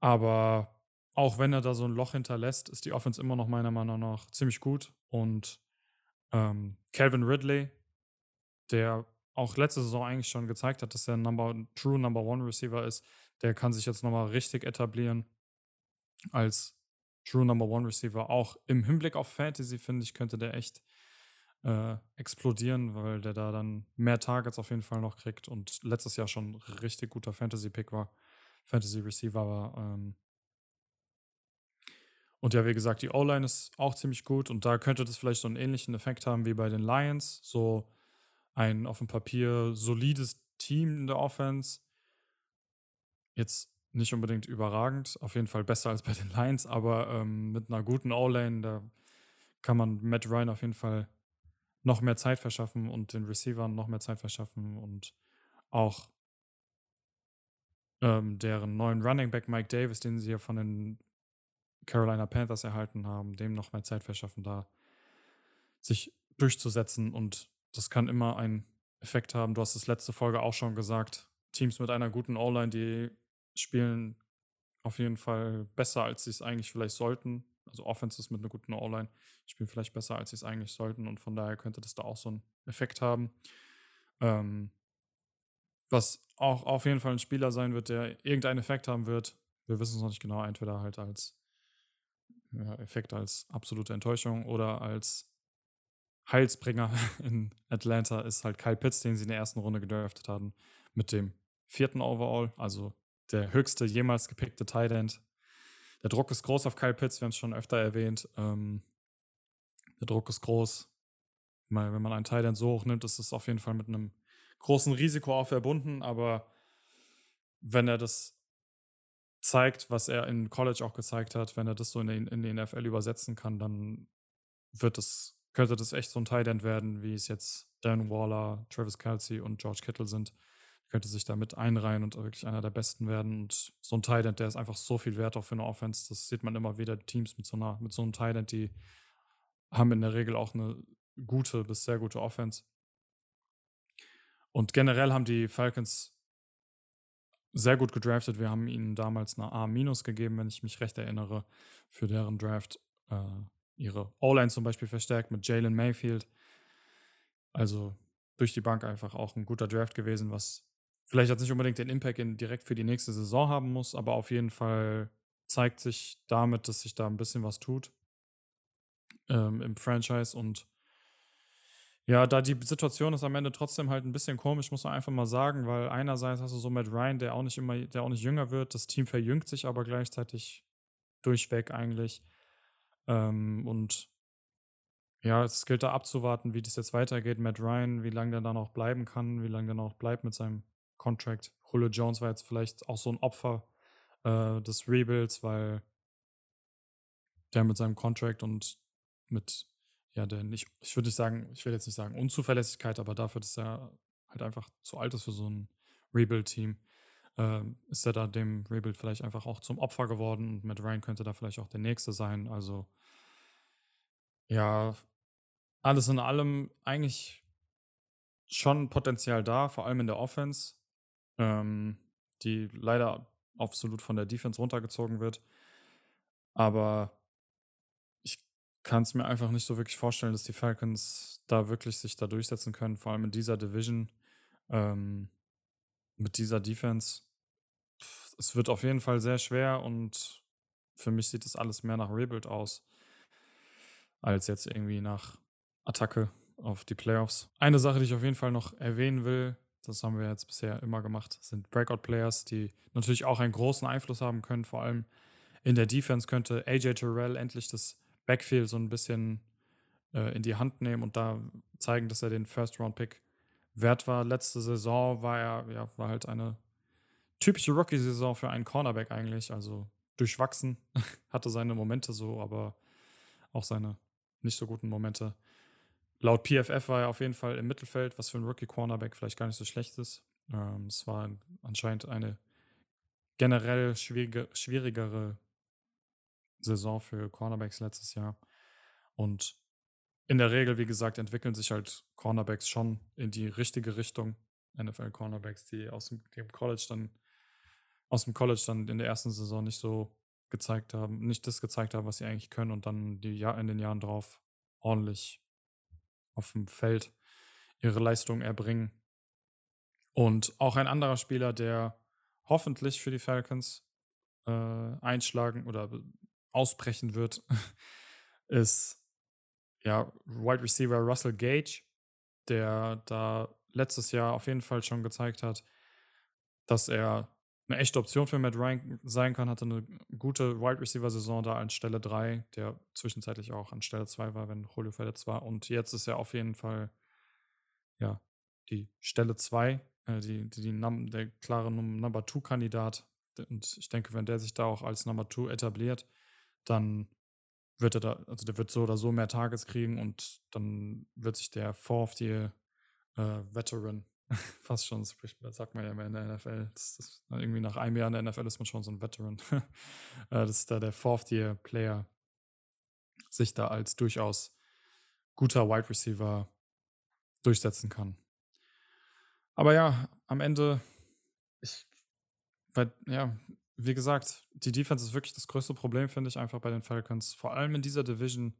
Aber auch wenn er da so ein Loch hinterlässt, ist die Offense immer noch meiner Meinung nach ziemlich gut. Und ähm, Calvin Ridley, der auch letzte Saison eigentlich schon gezeigt hat, dass er ein Number, True Number One Receiver ist, der kann sich jetzt nochmal richtig etablieren als True Number One Receiver. Auch im Hinblick auf Fantasy, finde ich, könnte der echt äh, explodieren, weil der da dann mehr Targets auf jeden Fall noch kriegt und letztes Jahr schon richtig guter Fantasy-Pick war, Fantasy-Receiver war. Ähm und ja, wie gesagt, die O-Line ist auch ziemlich gut und da könnte das vielleicht so einen ähnlichen Effekt haben wie bei den Lions. So ein auf dem Papier solides Team in der Offense. Jetzt nicht unbedingt überragend, auf jeden Fall besser als bei den Lions, aber ähm, mit einer guten O-Lane, da kann man Matt Ryan auf jeden Fall noch mehr Zeit verschaffen und den Receivern noch mehr Zeit verschaffen und auch ähm, deren neuen Running Back Mike Davis, den sie ja von den Carolina Panthers erhalten haben, dem noch mehr Zeit verschaffen, da sich durchzusetzen und das kann immer einen Effekt haben. Du hast es letzte Folge auch schon gesagt. Teams mit einer guten O-Line, die spielen auf jeden Fall besser, als sie es eigentlich vielleicht sollten. Also Offenses mit einer guten O-Line spielen vielleicht besser, als sie es eigentlich sollten. Und von daher könnte das da auch so einen Effekt haben. Ähm, was auch auf jeden Fall ein Spieler sein wird, der irgendeinen Effekt haben wird. Wir wissen es noch nicht genau, entweder halt als ja, Effekt als absolute Enttäuschung oder als Heilsbringer <laughs> in Atlanta ist halt Kyle Pitts, den sie in der ersten Runde gedraftet haben, mit dem vierten Overall, also der höchste jemals gepickte Tight End. Der Druck ist groß auf Kyle Pitts, wir haben es schon öfter erwähnt. Ähm, der Druck ist groß. Wenn man einen Tight End so hoch nimmt, ist es auf jeden Fall mit einem großen Risiko auch verbunden, aber wenn er das zeigt, was er in College auch gezeigt hat, wenn er das so in den, in den NFL übersetzen kann, dann wird es könnte das echt so ein Tight End werden, wie es jetzt Dan Waller, Travis Kelsey und George Kittle sind. Könnte sich da mit einreihen und wirklich einer der besten werden. Und so ein Tight End, der ist einfach so viel wert auch für eine Offense. Das sieht man immer wieder. Teams mit so, einer, mit so einem Tight End, die haben in der Regel auch eine gute bis sehr gute Offense. Und generell haben die Falcons sehr gut gedraftet. Wir haben ihnen damals eine A- gegeben, wenn ich mich recht erinnere, für deren Draft. Äh, ihre O-Line zum Beispiel verstärkt mit Jalen Mayfield. Also durch die Bank einfach auch ein guter Draft gewesen, was vielleicht jetzt nicht unbedingt den Impact in, direkt für die nächste Saison haben muss, aber auf jeden Fall zeigt sich damit, dass sich da ein bisschen was tut ähm, im Franchise und ja, da die Situation ist am Ende trotzdem halt ein bisschen komisch, muss man einfach mal sagen, weil einerseits hast du so Matt Ryan, der auch nicht immer, der auch nicht jünger wird, das Team verjüngt sich aber gleichzeitig durchweg eigentlich. Ähm, und ja, es gilt da abzuwarten, wie das jetzt weitergeht. Matt Ryan, wie lange der da noch bleiben kann, wie lange der noch bleibt mit seinem Contract. Julio Jones war jetzt vielleicht auch so ein Opfer äh, des Rebuilds, weil der mit seinem Contract und mit, ja, der nicht, ich würde nicht sagen, ich will jetzt nicht sagen Unzuverlässigkeit, aber dafür, dass er halt einfach zu alt ist für so ein Rebuild-Team, äh, ist er da dem Rebuild vielleicht einfach auch zum Opfer geworden und Matt Ryan könnte da vielleicht auch der Nächste sein. Also ja, alles in allem eigentlich schon Potenzial da, vor allem in der Offense, ähm, die leider absolut von der Defense runtergezogen wird. Aber ich kann es mir einfach nicht so wirklich vorstellen, dass die Falcons da wirklich sich da durchsetzen können, vor allem in dieser Division ähm, mit dieser Defense. Es wird auf jeden Fall sehr schwer und für mich sieht es alles mehr nach Rebuild aus, als jetzt irgendwie nach Attacke auf die Playoffs. Eine Sache, die ich auf jeden Fall noch erwähnen will, das haben wir jetzt bisher immer gemacht, sind Breakout-Players, die natürlich auch einen großen Einfluss haben können. Vor allem in der Defense könnte AJ Terrell endlich das Backfield so ein bisschen äh, in die Hand nehmen und da zeigen, dass er den First-Round-Pick wert war. Letzte Saison war er, ja, war halt eine typische Rookie-Saison für einen Cornerback eigentlich. Also durchwachsen, <laughs> hatte seine Momente so, aber auch seine nicht so guten Momente. Laut PFF war er auf jeden Fall im Mittelfeld, was für ein Rookie-Cornerback vielleicht gar nicht so schlecht ist. Ähm, es war anscheinend eine generell schwierige, schwierigere Saison für Cornerbacks letztes Jahr. Und in der Regel, wie gesagt, entwickeln sich halt Cornerbacks schon in die richtige Richtung. NFL-Cornerbacks, die aus dem, College dann, aus dem College dann in der ersten Saison nicht so gezeigt haben, nicht das gezeigt haben, was sie eigentlich können und dann die in den Jahren drauf ordentlich auf dem Feld ihre Leistung erbringen. Und auch ein anderer Spieler, der hoffentlich für die Falcons äh, einschlagen oder ausbrechen wird, <laughs> ist ja Wide Receiver Russell Gage, der da letztes Jahr auf jeden Fall schon gezeigt hat, dass er eine echte Option für Matt Ryan sein kann, hatte eine gute Wide Receiver Saison da an Stelle 3, der zwischenzeitlich auch an Stelle 2 war, wenn Julio verletzt war. Und jetzt ist er auf jeden Fall ja die Stelle 2, äh, die, die, die der klare Number 2 Kandidat. Und ich denke, wenn der sich da auch als Number 2 etabliert, dann wird er da, also der wird so oder so mehr Targets kriegen und dann wird sich der Fourth Year äh, Veteran <laughs> fast schon, das sagt man ja immer in der NFL. Das, das, irgendwie nach einem Jahr in der NFL ist man schon so ein Veteran. <laughs> Äh, das ist da der Fourth-Year-Player sich da als durchaus guter Wide Receiver durchsetzen kann. Aber ja, am Ende, ich, weil, ja, wie gesagt, die Defense ist wirklich das größte Problem, finde ich, einfach bei den Falcons. Vor allem in dieser Division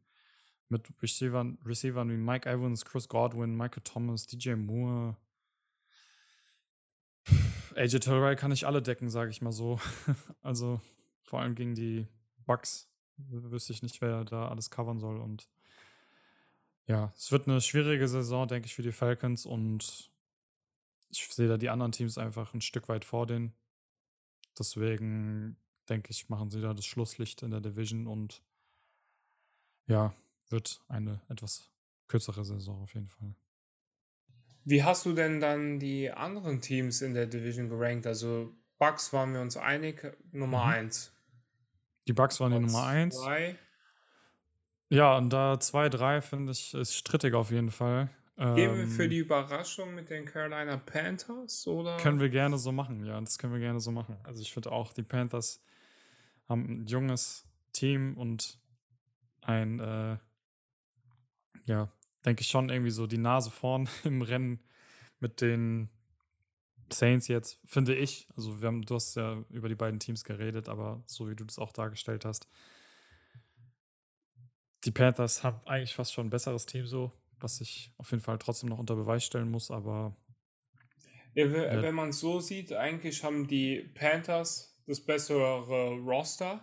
mit Receivern, Receivern wie Mike Evans, Chris Godwin, Michael Thomas, DJ Moore, AJ Terrell kann nicht alle decken, sage ich mal so. <laughs> also vor allem gegen die Bugs wüsste ich nicht, wer da alles covern soll. Und ja, es wird eine schwierige Saison, denke ich, für die Falcons. Und ich sehe da die anderen Teams einfach ein Stück weit vor denen. Deswegen denke ich, machen sie da das Schlusslicht in der Division und ja, wird eine etwas kürzere Saison auf jeden Fall. Wie hast du denn dann die anderen Teams in der Division gerankt? Also Bucks waren wir uns einig, Nummer mhm. 1. Die Bucks waren die Nummer 1. Ja, und da 2, 3 finde ich ist strittig auf jeden Fall. Gehen wir für ähm, die Überraschung mit den Carolina Panthers oder? Können wir gerne so machen, ja, das können wir gerne so machen. Also ich finde auch, die Panthers haben ein junges Team und ein äh, ja, denke ich, schon irgendwie so die Nase vorn <laughs> im Rennen mit den Saints jetzt, finde ich. Also, wir haben, du hast ja über die beiden Teams geredet, aber so wie du das auch dargestellt hast, die Panthers haben eigentlich fast schon ein besseres Team so, was ich auf jeden Fall trotzdem noch unter Beweis stellen muss, aber. Ja, wenn man es so sieht, eigentlich haben die Panthers das bessere Roster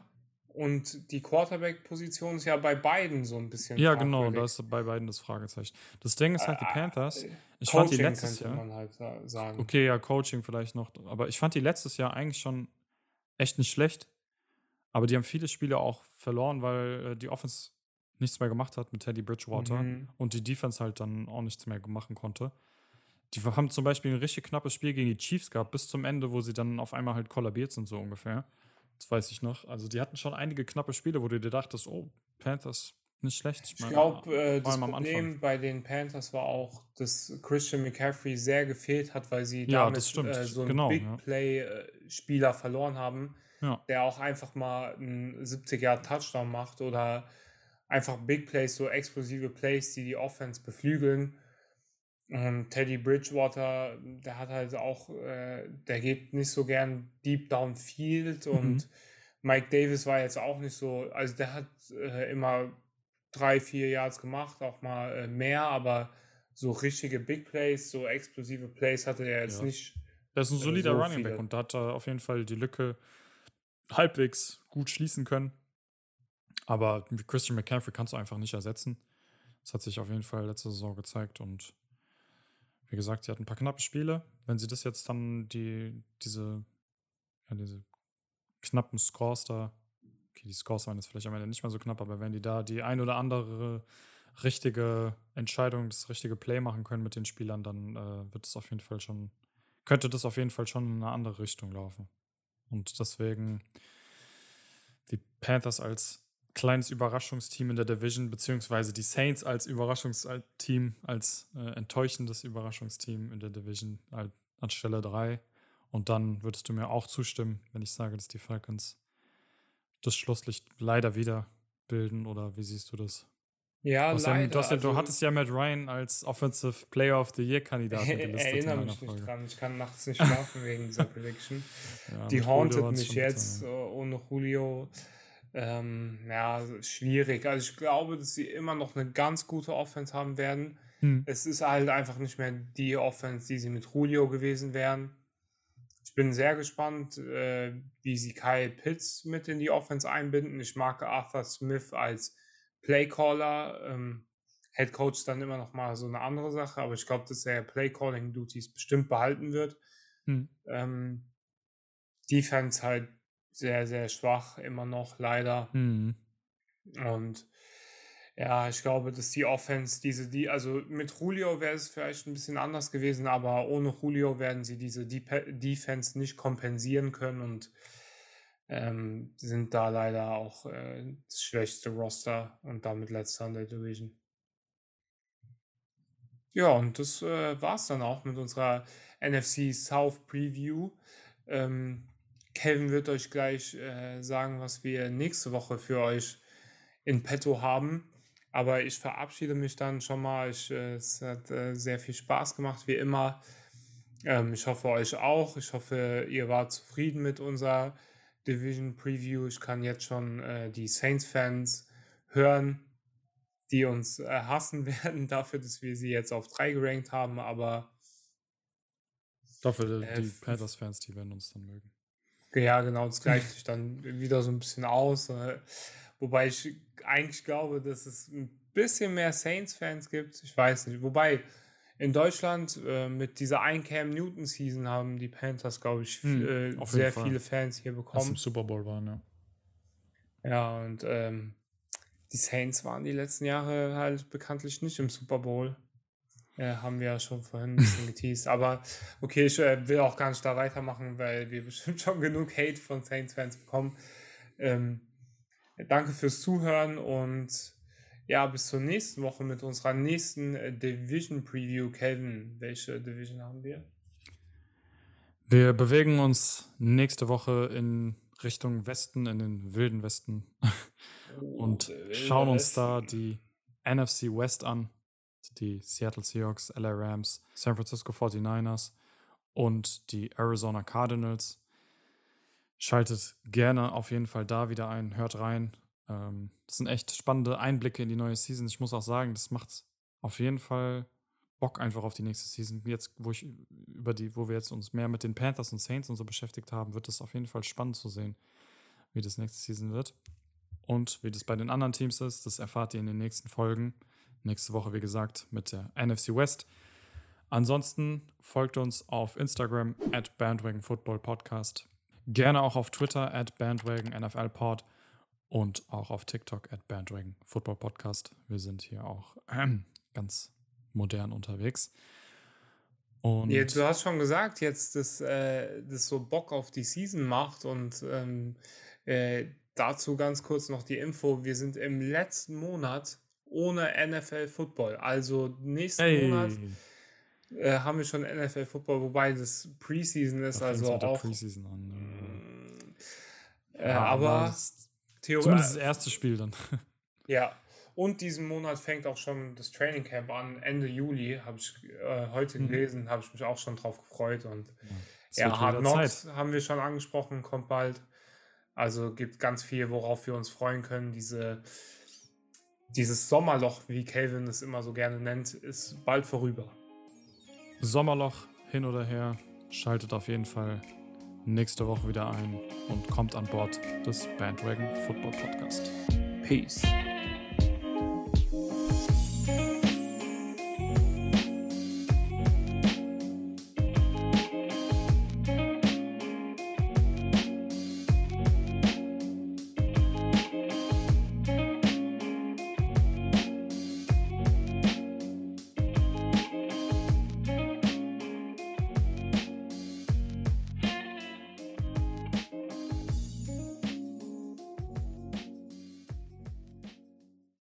und die Quarterback-Position ist ja bei beiden so ein bisschen. Ja, genau, da ist bei beiden das Fragezeichen. Das Ding ist halt, die ah, Panthers. Ich Coaching fand die letztes Jahr. Man halt sagen. Okay, ja, Coaching vielleicht noch. Aber ich fand die letztes Jahr eigentlich schon echt nicht schlecht. Aber die haben viele Spiele auch verloren, weil äh, die Offense nichts mehr gemacht hat mit Teddy Bridgewater mhm. und die Defense halt dann auch nichts mehr machen konnte. Die haben zum Beispiel ein richtig knappes Spiel gegen die Chiefs gehabt, bis zum Ende, wo sie dann auf einmal halt kollabiert sind, so ungefähr. Das weiß ich noch. Also die hatten schon einige knappe Spiele, wo du dir dachtest, oh, Panthers, nicht schlecht. Ich, ich glaube, äh, das Problem bei den Panthers war auch, dass Christian McCaffrey sehr gefehlt hat, weil sie ja, damit äh, so einen genau, Big Play-Spieler verloren haben, ja. der auch einfach mal einen 70er-Touchdown macht oder einfach Big Plays, so explosive Plays, die die Offense beflügeln. Und Teddy Bridgewater, der hat halt auch, äh, der geht nicht so gern deep downfield Mhm. und Mike Davis war jetzt auch nicht so, also der hat äh, immer drei, vier Yards gemacht, auch mal äh, mehr, aber so richtige Big Plays, so explosive Plays hatte er jetzt Ja. nicht. Der ist ein äh, solider so Running Back viele. und da hat er auf jeden Fall die Lücke halbwegs gut schließen können. Aber Christian McCaffrey kannst du einfach nicht ersetzen. Das hat sich auf jeden Fall letzte Saison gezeigt und wie gesagt, sie hat ein paar knappe Spiele. Wenn sie das jetzt dann die, diese, ja, diese knappen Scores da, okay, die Scores waren jetzt vielleicht am Ende nicht mehr so knapp, aber wenn die da die ein oder andere richtige Entscheidung, das richtige Play machen können mit den Spielern, dann äh, wird es auf jeden Fall schon, könnte das auf jeden Fall schon in eine andere Richtung laufen. Und deswegen die Panthers als kleines Überraschungsteam in der Division, beziehungsweise die Saints als Überraschungsteam, als äh, enttäuschendes Überraschungsteam in der Division al- anstelle 3. Und dann würdest du mir auch zustimmen, wenn ich sage, dass die Falcons das Schlusslicht leider wieder bilden, oder wie siehst du das? Ja, Du, hast ja, leider. du, ja, du also- hattest ja Matt Ryan als Offensive Player of the Year-Kandidaten <laughs> gelistet. Erinnere in mich nicht dran. Ich kann nachts nicht <laughs> schlafen wegen dieser Prediction. Ja, Die hat's mich jetzt bitter, äh, ohne Julio. Ähm, ja, schwierig. Also ich glaube, dass sie immer noch eine ganz gute Offense haben werden. Hm. Es ist halt einfach nicht mehr die Offense, die sie mit Julio gewesen wären. Ich bin sehr gespannt, äh, wie sie Kyle Pitts mit in die Offense einbinden. Ich mag Arthur Smith als Playcaller. Ähm, Head Coach dann immer noch mal so eine andere Sache, aber ich glaube, dass er Playcalling-Duties bestimmt behalten wird. Hm. Ähm, Defense halt sehr, sehr schwach, immer noch leider. Hm. Und ja, ich glaube, dass die Offense diese, die, also mit Julio wäre es vielleicht ein bisschen anders gewesen, aber ohne Julio werden sie diese Dep Defense nicht kompensieren können und ähm, sind da leider auch äh, das schwächste Roster und damit letzter in der Division. Ja, und das äh, war es dann auch mit unserer NFC South Preview. Ähm, Kevin wird euch gleich äh, sagen, was wir nächste Woche für euch in petto haben. Aber ich verabschiede mich dann schon mal. Ich, äh, es hat äh, sehr viel Spaß gemacht, wie immer. Ähm, ich hoffe euch auch. Ich hoffe, ihr wart zufrieden mit unserer Division Preview. Ich kann jetzt schon äh, die Saints-Fans hören, die uns äh, hassen <laughs> werden dafür, dass wir sie jetzt auf 3 gerankt haben. Aber Dafür die Panthers-Fans, die werden uns dann mögen. Ja, genau, das gleicht sich dann wieder so ein bisschen aus. äh, Wobei ich eigentlich glaube, dass es ein bisschen mehr Saints-Fans gibt. Ich weiß nicht. Wobei in Deutschland äh, mit dieser ein Cam Newton-Season haben die Panthers, glaube ich, Hm, äh, sehr Fall. viele Fans hier Als im bekommen. Super Bowl waren, ja. Ja, und ähm, die Saints waren die letzten Jahre halt bekanntlich nicht im Super Bowl. Äh, haben wir ja schon vorhin ein bisschen geteased. Aber okay, ich äh, will auch gar nicht da weitermachen, weil wir <laughs> bestimmt schon genug Hate von Saints-Fans bekommen. Ähm, danke fürs Zuhören und ja, bis zur nächsten Woche mit unserer nächsten äh, Division Preview. Kelvin, welche Division haben wir? Wir bewegen uns nächste Woche in Richtung Westen, in den wilden Westen. und Oh, schauen uns Westen. da die NFC West an. Die Seattle Seahawks, LA Rams, San Francisco 49ers und die Arizona Cardinals. Schaltet gerne auf jeden Fall da wieder ein, hört rein. Ähm, das sind echt spannende Einblicke in die neue Season. Ich muss auch sagen, das macht auf jeden Fall Bock einfach auf die nächste Season. Jetzt, wo ich über die, wo wir jetzt uns mehr mit den Panthers und Saints und so beschäftigt haben, wird es auf jeden Fall spannend zu sehen, wie das nächste Season wird. Und wie das bei den anderen Teams ist, das erfahrt ihr in den nächsten Folgen. Nächste Woche, wie gesagt, mit der NFC West. Ansonsten folgt uns auf Instagram at Bandwagon Football Podcast. Gerne auch auf Twitter at Bandwagon NFL Pod und auch auf TikTok at Bandwagon Football Podcast. Wir sind hier auch ähm, <clears throat> ganz modern unterwegs. Und Ja, du hast schon gesagt jetzt, dass äh, das so Bock auf die Season macht und ähm, äh, dazu ganz kurz noch die Info. Wir sind im letzten Monat ohne NFL Football. Also nächsten hey, Monat äh, haben wir schon NFL Football, wobei das Preseason ist, da also auch. Preseason an. Mm, Äh, Ja, aber theoretisch. zumindest das erste Spiel dann. <laughs> Ja. Und diesen Monat fängt auch schon das Training Camp an, Ende Juli, habe ich äh, heute Mhm. gelesen, habe ich mich auch schon drauf gefreut. Und ja, wird Hard Knocks Zeit. haben wir schon angesprochen, kommt bald. Also gibt ganz viel, worauf wir uns freuen können. Diese, dieses Sommerloch, wie Calvin es immer so gerne nennt, ist bald vorüber. Sommerloch hin oder her. Schaltet auf jeden Fall nächste Woche wieder ein und kommt an Bord des Bandwagon Football Podcast. Peace.